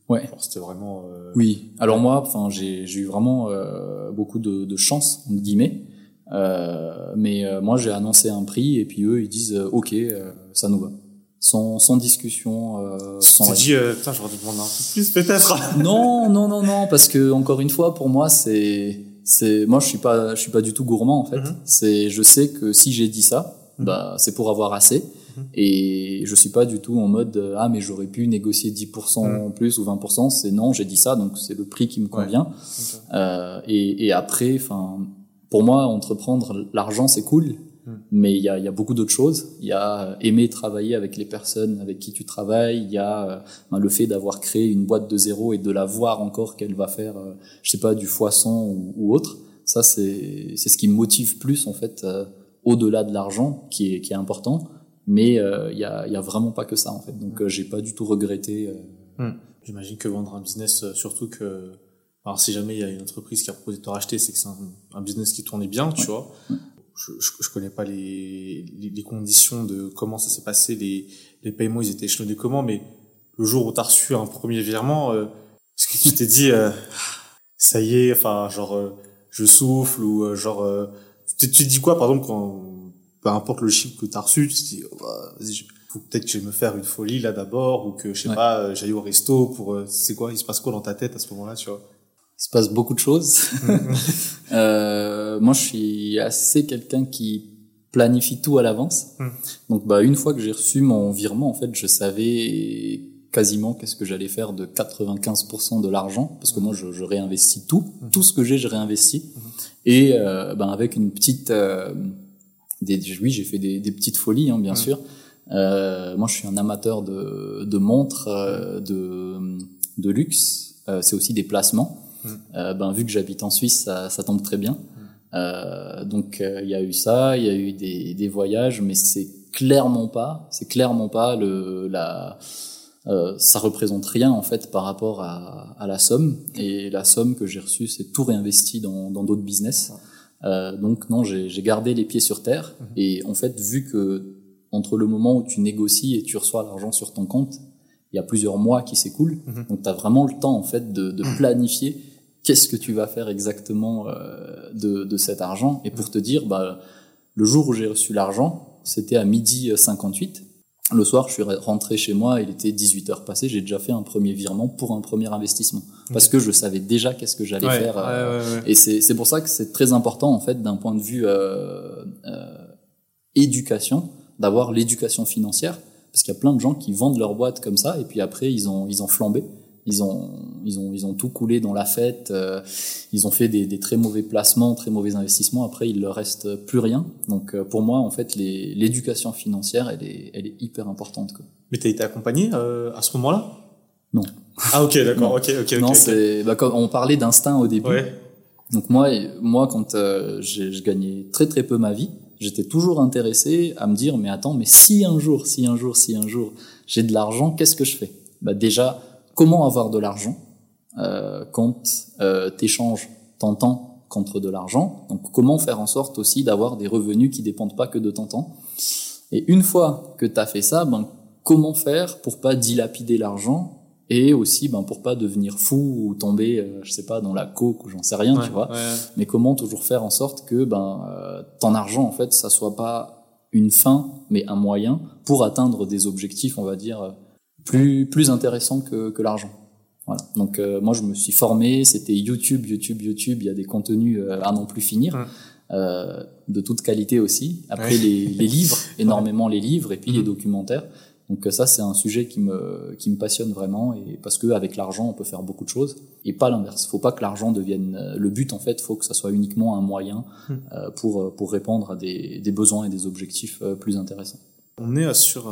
Ouais. C'était vraiment. Euh... Oui. Alors moi, enfin, j'ai eu vraiment euh, beaucoup de, de chance entre guillemets. Euh, mais euh, moi, j'ai annoncé un prix et puis eux, ils disent OK, ça nous va. Sans, sans discussion, euh, sans. Tu dit, putain, j'aurais dû demander un peu plus peut-être. non, non, non, non, parce que encore une fois, pour moi, c'est c'est moi je suis pas je suis pas du tout gourmand en fait. Mhm. C'est je sais que si j'ai dit ça, mhm. bah c'est pour avoir assez. Mhm. Et je suis pas du tout en mode euh, ah mais j'aurais pu négocier 10% en plus ou 20%. C'est non j'ai dit ça donc c'est le prix qui me convient. Euh, et, et après enfin pour moi entreprendre l'argent c'est cool. Mais il y a, y a, beaucoup d'autres choses. Il y a euh, aimer travailler avec les personnes avec qui tu travailles. Il y a euh, ben, le fait d'avoir créé une boîte de zéro et de la voir encore qu'elle va faire, euh, je sais pas, du foisson ou, ou autre. Ça, c'est c'est ce qui me motive plus en fait, au-delà de l'argent qui est qui est important. Mais il y a y a vraiment pas que ça en fait. Donc j'ai pas du tout regretté. Hmm. J'imagine que vendre un business, surtout que alors si jamais il y a une entreprise qui a proposé de te racheter, c'est que c'est un, un, business qui tournait bien, tu vois je, je, je, connais pas les, les, conditions de comment ça s'est passé, les, les paiements ils étaient échelonnés comment, mais le jour où tu as reçu un premier virement, euh, est-ce que tu t'es dit euh, ça y est, enfin genre euh, je souffle ou euh, genre euh, tu, te dis quoi par exemple quand peu importe le chiffre que tu as reçu, tu te dis oh, bah, faut peut-être que je vais me faire une folie là d'abord ou que je sais pas j'aille au resto pour c'est quoi il se passe quoi dans ta tête à ce moment-là tu vois? Il se passe beaucoup de choses. (laughs) euh, moi, je suis assez quelqu'un qui planifie tout à l'avance. Hmm. Donc, bah, une fois que j'ai reçu mon virement, en fait, je savais quasiment qu'est-ce que j'allais faire de 95% de l'argent, parce que moi, je, je réinvestis tout. Hmm. Tout ce que j'ai, je réinvestis. Hmm. Et euh, ben, avec une petite... Euh, des, oui, j'ai fait des, des, petites folies, hein, bien sûr. Euh, moi, je suis un amateur de, de montres, euh, de, de luxe. Euh, c'est aussi des placements. Euh, ben, vu que j'habite en Suisse, ça, ça, tombe très bien. Euh, donc euh, il y a eu ça, il y a eu des, des voyages, mais c'est clairement pas, c'est clairement pas le la euh, ça représente rien en fait par rapport à, à la somme et la somme que j'ai reçue c'est tout réinvesti dans dans d'autres business. Euh, donc non, j'ai gardé les pieds sur terre mhm. et en fait vu que entre le moment où tu négocies et tu reçois l'argent sur ton compte, il y a plusieurs mois qui s'écoulent, mhm. donc tu as vraiment le temps en fait de, de mhm. planifier qu'est-ce que tu vas faire exactement euh, de, de, cet argent? Et pour te dire, bah, le jour où j'ai reçu l'argent, c'était à midi 58. Le soir, je suis rentré chez moi, il était 18 heures passées, j'ai déjà fait un premier virement pour un premier investissement. Parce que je savais déjà qu'est-ce que j'allais faire. Euh, et c'est pour ça que c'est très important, en fait, d'un point de vue euh, euh éducation, d'avoir l'éducation financière. Parce qu'il y a plein de gens qui vendent leur boîte comme ça, et puis après, ils ont, ils ont flambé ils ont, ils ont, ils ont tout coulé dans la fête. Euh, ils ont fait des, des, très mauvais placements, très mauvais investissements. Après, il leur reste plus rien. Donc, euh, pour moi, en fait, l'éducation financière, elle est, elle est hyper importante. Quoi. Mais t'as été accompagné euh, à ce moment-là? Non. Ah ok, d'accord. ok, ok, Non, c'est, bah, on parlait d'instinct au début. Ouais. Donc moi, moi, quand euh, je gagnais très très peu ma vie, j'étais toujours intéressé à me dire, mais attends, mais si un jour, si un jour, si un jour, j'ai de l'argent, qu'est-ce que je fais? Bah déjà comment avoir de l'argent euh, quand euh, tu échanges ton temps contre de l'argent. Donc comment faire en sorte aussi d'avoir des revenus qui dépendent pas que de ton temps. Et une fois que tu as fait ça, ben, comment faire pour pas dilapider l'argent et aussi ben, pour pas devenir fou ou tomber, euh, je sais pas, dans la coke ou j'en sais rien, tu vois. Mais comment toujours faire en sorte que ben, euh, ton argent, en fait, ça soit pas une fin, mais un moyen pour atteindre des objectifs, on va dire, plus, plus intéressants que, que l'argent. Voilà. Donc euh, moi je me suis formé, c'était YouTube, YouTube, YouTube. Il y a des contenus euh, à n'en plus finir, euh, de toute qualité aussi. Après les, les, livres, (laughs) énormément les livres et puis les mm-hmm. documentaires. Donc ça c'est un sujet qui me qui me passionne vraiment et parce que avec l'argent on peut faire beaucoup de choses et pas l'inverse. Faut pas que l'argent devienne euh, le but en fait. Faut que ça soit uniquement un moyen mm. euh, pour pour répondre à des, des besoins et des objectifs plus intéressants. On est sur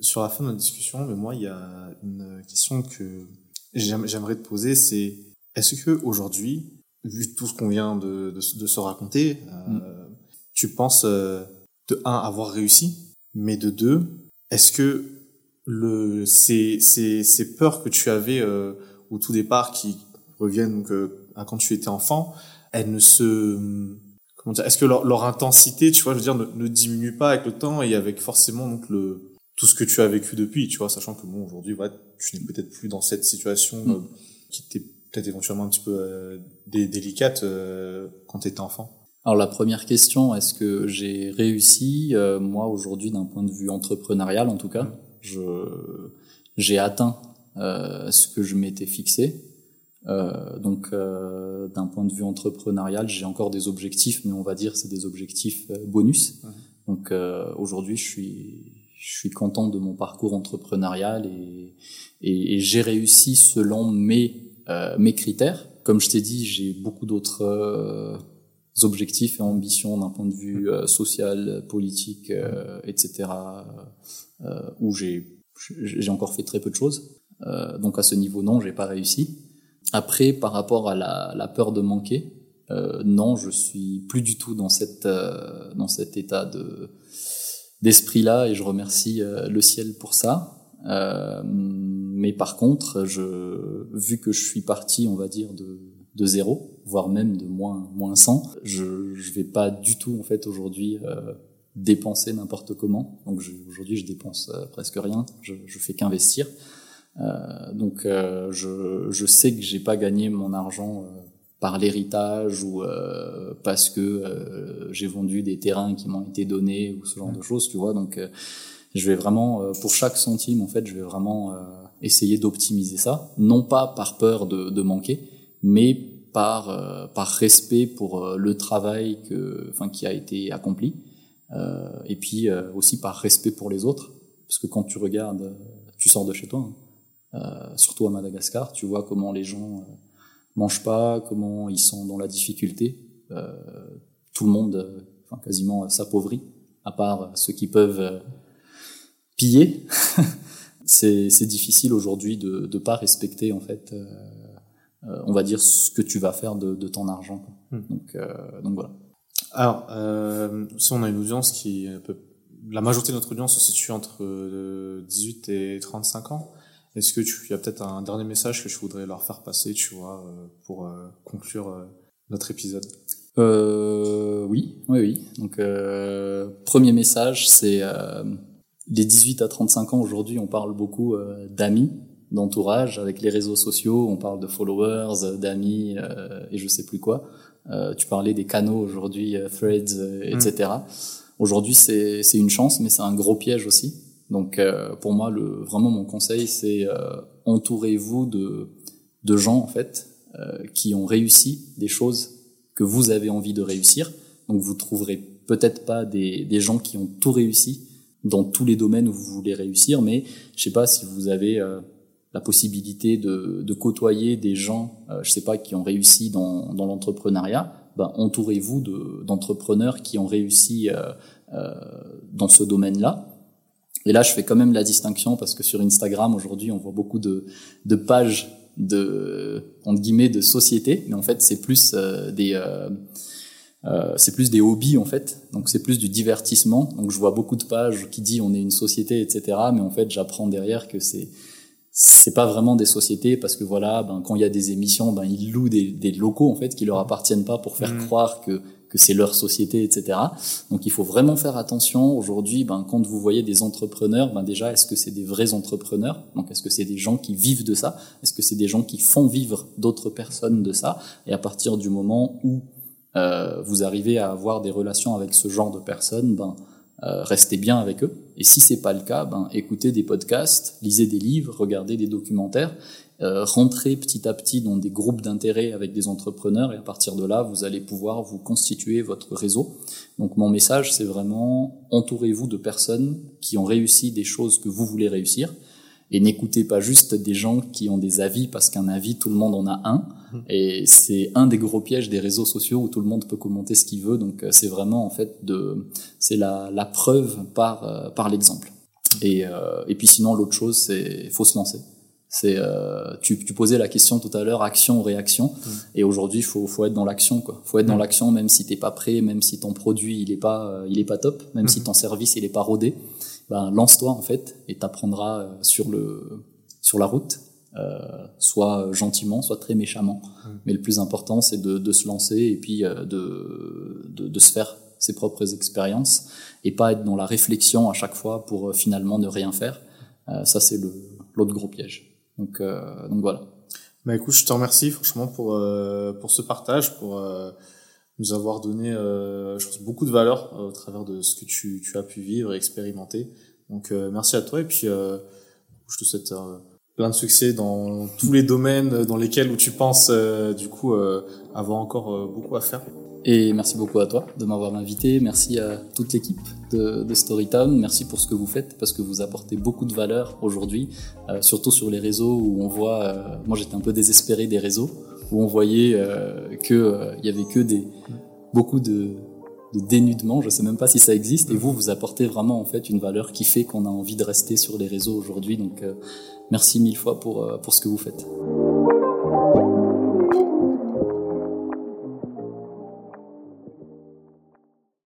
sur la fin de notre discussion, mais moi il y a une question que j'aimerais te poser, c'est est-ce que aujourd'hui, vu tout ce qu'on vient de, de, de, se raconter, euh, mm. tu penses euh, de un avoir réussi, mais de deux, est-ce que le ces, ces, ces peurs que tu avais euh, au tout départ qui reviennent donc, à quand tu étais enfant, elles ne se comment dire, est-ce que leur, leur, intensité, tu vois, je veux dire, ne, ne, diminue pas avec le temps et avec forcément donc le tout ce que tu as vécu depuis, tu vois, sachant que bon, aujourd'hui, voilà, tu n'es peut-être plus dans cette situation mm. euh, qui était peut-être éventuellement un petit peu euh, délicate euh, quand tu étais enfant. Alors la première question, est-ce que j'ai réussi Moi aujourd'hui, d'un point de vue entrepreneurial, en tout cas, mm. je j'ai atteint ce que je m'étais fixé. donc d'un point de vue entrepreneurial, j'ai encore des objectifs, mais on va dire c'est des objectifs bonus. Mm. Donc aujourd'hui, je suis je suis content de mon parcours entrepreneurial et, et, et j'ai réussi selon mes, euh, mes critères. Comme je t'ai dit, j'ai beaucoup d'autres euh, objectifs et ambitions d'un point de vue euh, social, politique, euh, etc., où j'ai j'ai encore fait très peu de choses. donc à ce niveau, non, j'ai pas réussi. Après, par rapport à la, la peur de manquer, non, je suis plus du tout dans cette dans cet état de d'esprit-là et je remercie euh, le ciel pour ça. Euh, mais par contre, je, vu que je suis parti, on va dire, de, de zéro, voire même de moins, moins 100, je je vais pas du tout, en fait, aujourd'hui, euh, dépenser n'importe comment. Donc aujourd'hui, je dépense euh, presque rien, je, je fais qu'investir. Euh, donc je, je sais que j'ai pas gagné mon argent par l'héritage ou euh, parce que euh, j'ai vendu des terrains qui m'ont été donnés ou ce genre de choses, tu vois. Donc, euh, je vais vraiment, pour chaque centime, en fait, je vais vraiment essayer d'optimiser ça, non pas par peur de, de manquer, mais par par respect pour le travail que, enfin, qui a été accompli, et puis aussi par respect pour les autres, parce que quand tu regardes, tu sors de chez toi, hein, surtout à Madagascar, tu vois comment les gens mangent pas, comment ils sont dans la difficulté. Euh, tout le monde, euh, enfin quasiment s'appauvrit, à part ceux qui peuvent euh, piller. (laughs) c'est difficile aujourd'hui de ne pas respecter en fait, on va dire ce que tu vas faire de, de ton argent. Hmm. Donc, donc voilà. Alors, si on a une audience qui peut, la majorité de notre audience se situe entre 18 et 35 ans. Est-ce que tu y a peut-être un dernier message que je voudrais leur faire passer, tu vois, euh, pour euh, conclure euh, notre épisode? Euh, Oui, oui, oui. Donc, premier message, c'est les 18 à 35 ans aujourd'hui, on parle beaucoup d'amis, d'entourage. Avec les réseaux sociaux, on parle de followers, d'amis et je sais plus quoi. tu parlais des canaux aujourd'hui, threads, etc. Mm. Aujourd'hui, c'est une chance, mais c'est un gros piège aussi donc euh, pour moi, le, vraiment mon conseil, c'est euh, entourez-vous de, de gens en fait euh, qui ont réussi des choses que vous avez envie de réussir. Donc vous trouverez peut-être pas des, des gens qui ont tout réussi dans tous les domaines où vous voulez réussir, mais je sais pas si vous avez la possibilité de, de, côtoyer des gens, je sais pas, qui ont réussi dans, dans l'entrepreneuriat, ben, entourez-vous d'entrepreneurs qui ont réussi dans ce domaine-là et là, je fais quand même la distinction parce que sur Instagram, aujourd'hui, on voit beaucoup de, de pages de, entre guillemets, de société, mais en fait, c'est plus euh, des, euh, euh, c'est plus des hobbies en fait. Donc c'est plus du divertissement. Donc je vois beaucoup de pages qui disent on est une société, etc. Mais en fait, j'apprends derrière que c'est c'est pas vraiment des sociétés parce que voilà, ben quand il y a des émissions, ben ils louent des, des locaux en fait qui leur appartiennent pas pour faire mmh. croire que que c'est leur société, etc. Donc il faut vraiment faire attention. Aujourd'hui, ben, quand vous voyez des entrepreneurs, ben, déjà, est-ce que c'est des vrais entrepreneurs? Donc est-ce que c'est des gens qui vivent de ça? Est-ce que c'est des gens qui font vivre d'autres personnes de ça? Et à partir du moment où euh, vous arrivez à avoir des relations avec ce genre de personnes, ben, restez bien avec eux. Et si c'est pas le cas, ben écoutez des podcasts, lisez des livres, regardez des documentaires, rentrez petit à petit dans des groupes d'intérêt avec des entrepreneurs et à partir de là, vous allez pouvoir vous constituer votre réseau. Donc mon message, c'est vraiment entourez-vous de personnes qui ont réussi des choses que vous voulez réussir et n'écoutez pas juste des gens qui ont des avis parce qu'un avis tout le monde en a un. Mmh. et c'est un des gros pièges des réseaux sociaux où tout le monde peut commenter ce qu'il veut. Donc euh, c'est vraiment en fait de c'est la, la preuve par euh, par l'exemple. Et euh, et puis sinon l'autre chose c'est faut se lancer. C'est euh, tu, tu, posais la question tout à l'heure action ou réaction. Mmh. et aujourd'hui faut faut être dans l'action quoi. Faut être dans mmh. l'action même si t'es pas prêt même si ton produit il est pas il est pas top même si ton service il est pas rodé ben, lance-toi en fait et t'apprendras euh, sur le sur la route, euh, soit gentiment, soit très méchamment. Mmh. Mais le plus important, c'est de, de, se lancer et puis euh, de, de, de, se faire ses propres expériences et pas être dans la réflexion à chaque fois pour finalement ne rien faire. ça, c'est l'autre gros piège. Donc, donc voilà. Bah écoute, je te remercie franchement pour pour ce partage, pour nous avoir donné, euh, je pense, beaucoup de valeur euh, au travers de ce que tu, tu, as pu vivre et expérimenter. Donc, euh, merci à toi et puis euh, je te souhaite plein de succès dans tous les domaines dans lesquels où tu penses du coup avoir encore beaucoup à faire. Et merci beaucoup à toi de m'avoir invité. Merci à toute l'équipe de, de, Storytown. Merci pour ce que vous faites parce que vous apportez beaucoup de valeur aujourd'hui, euh, surtout sur les réseaux où on voit. Euh, moi, j'étais un peu désespéré des réseaux où on voyait euh, que il y avait que des beaucoup de, de dénudement. Je sais même pas si ça existe. Et vous, vous apportez vraiment en fait une valeur qui fait qu'on a envie de rester sur les réseaux aujourd'hui. Donc, merci mille fois pour pour ce que vous faites.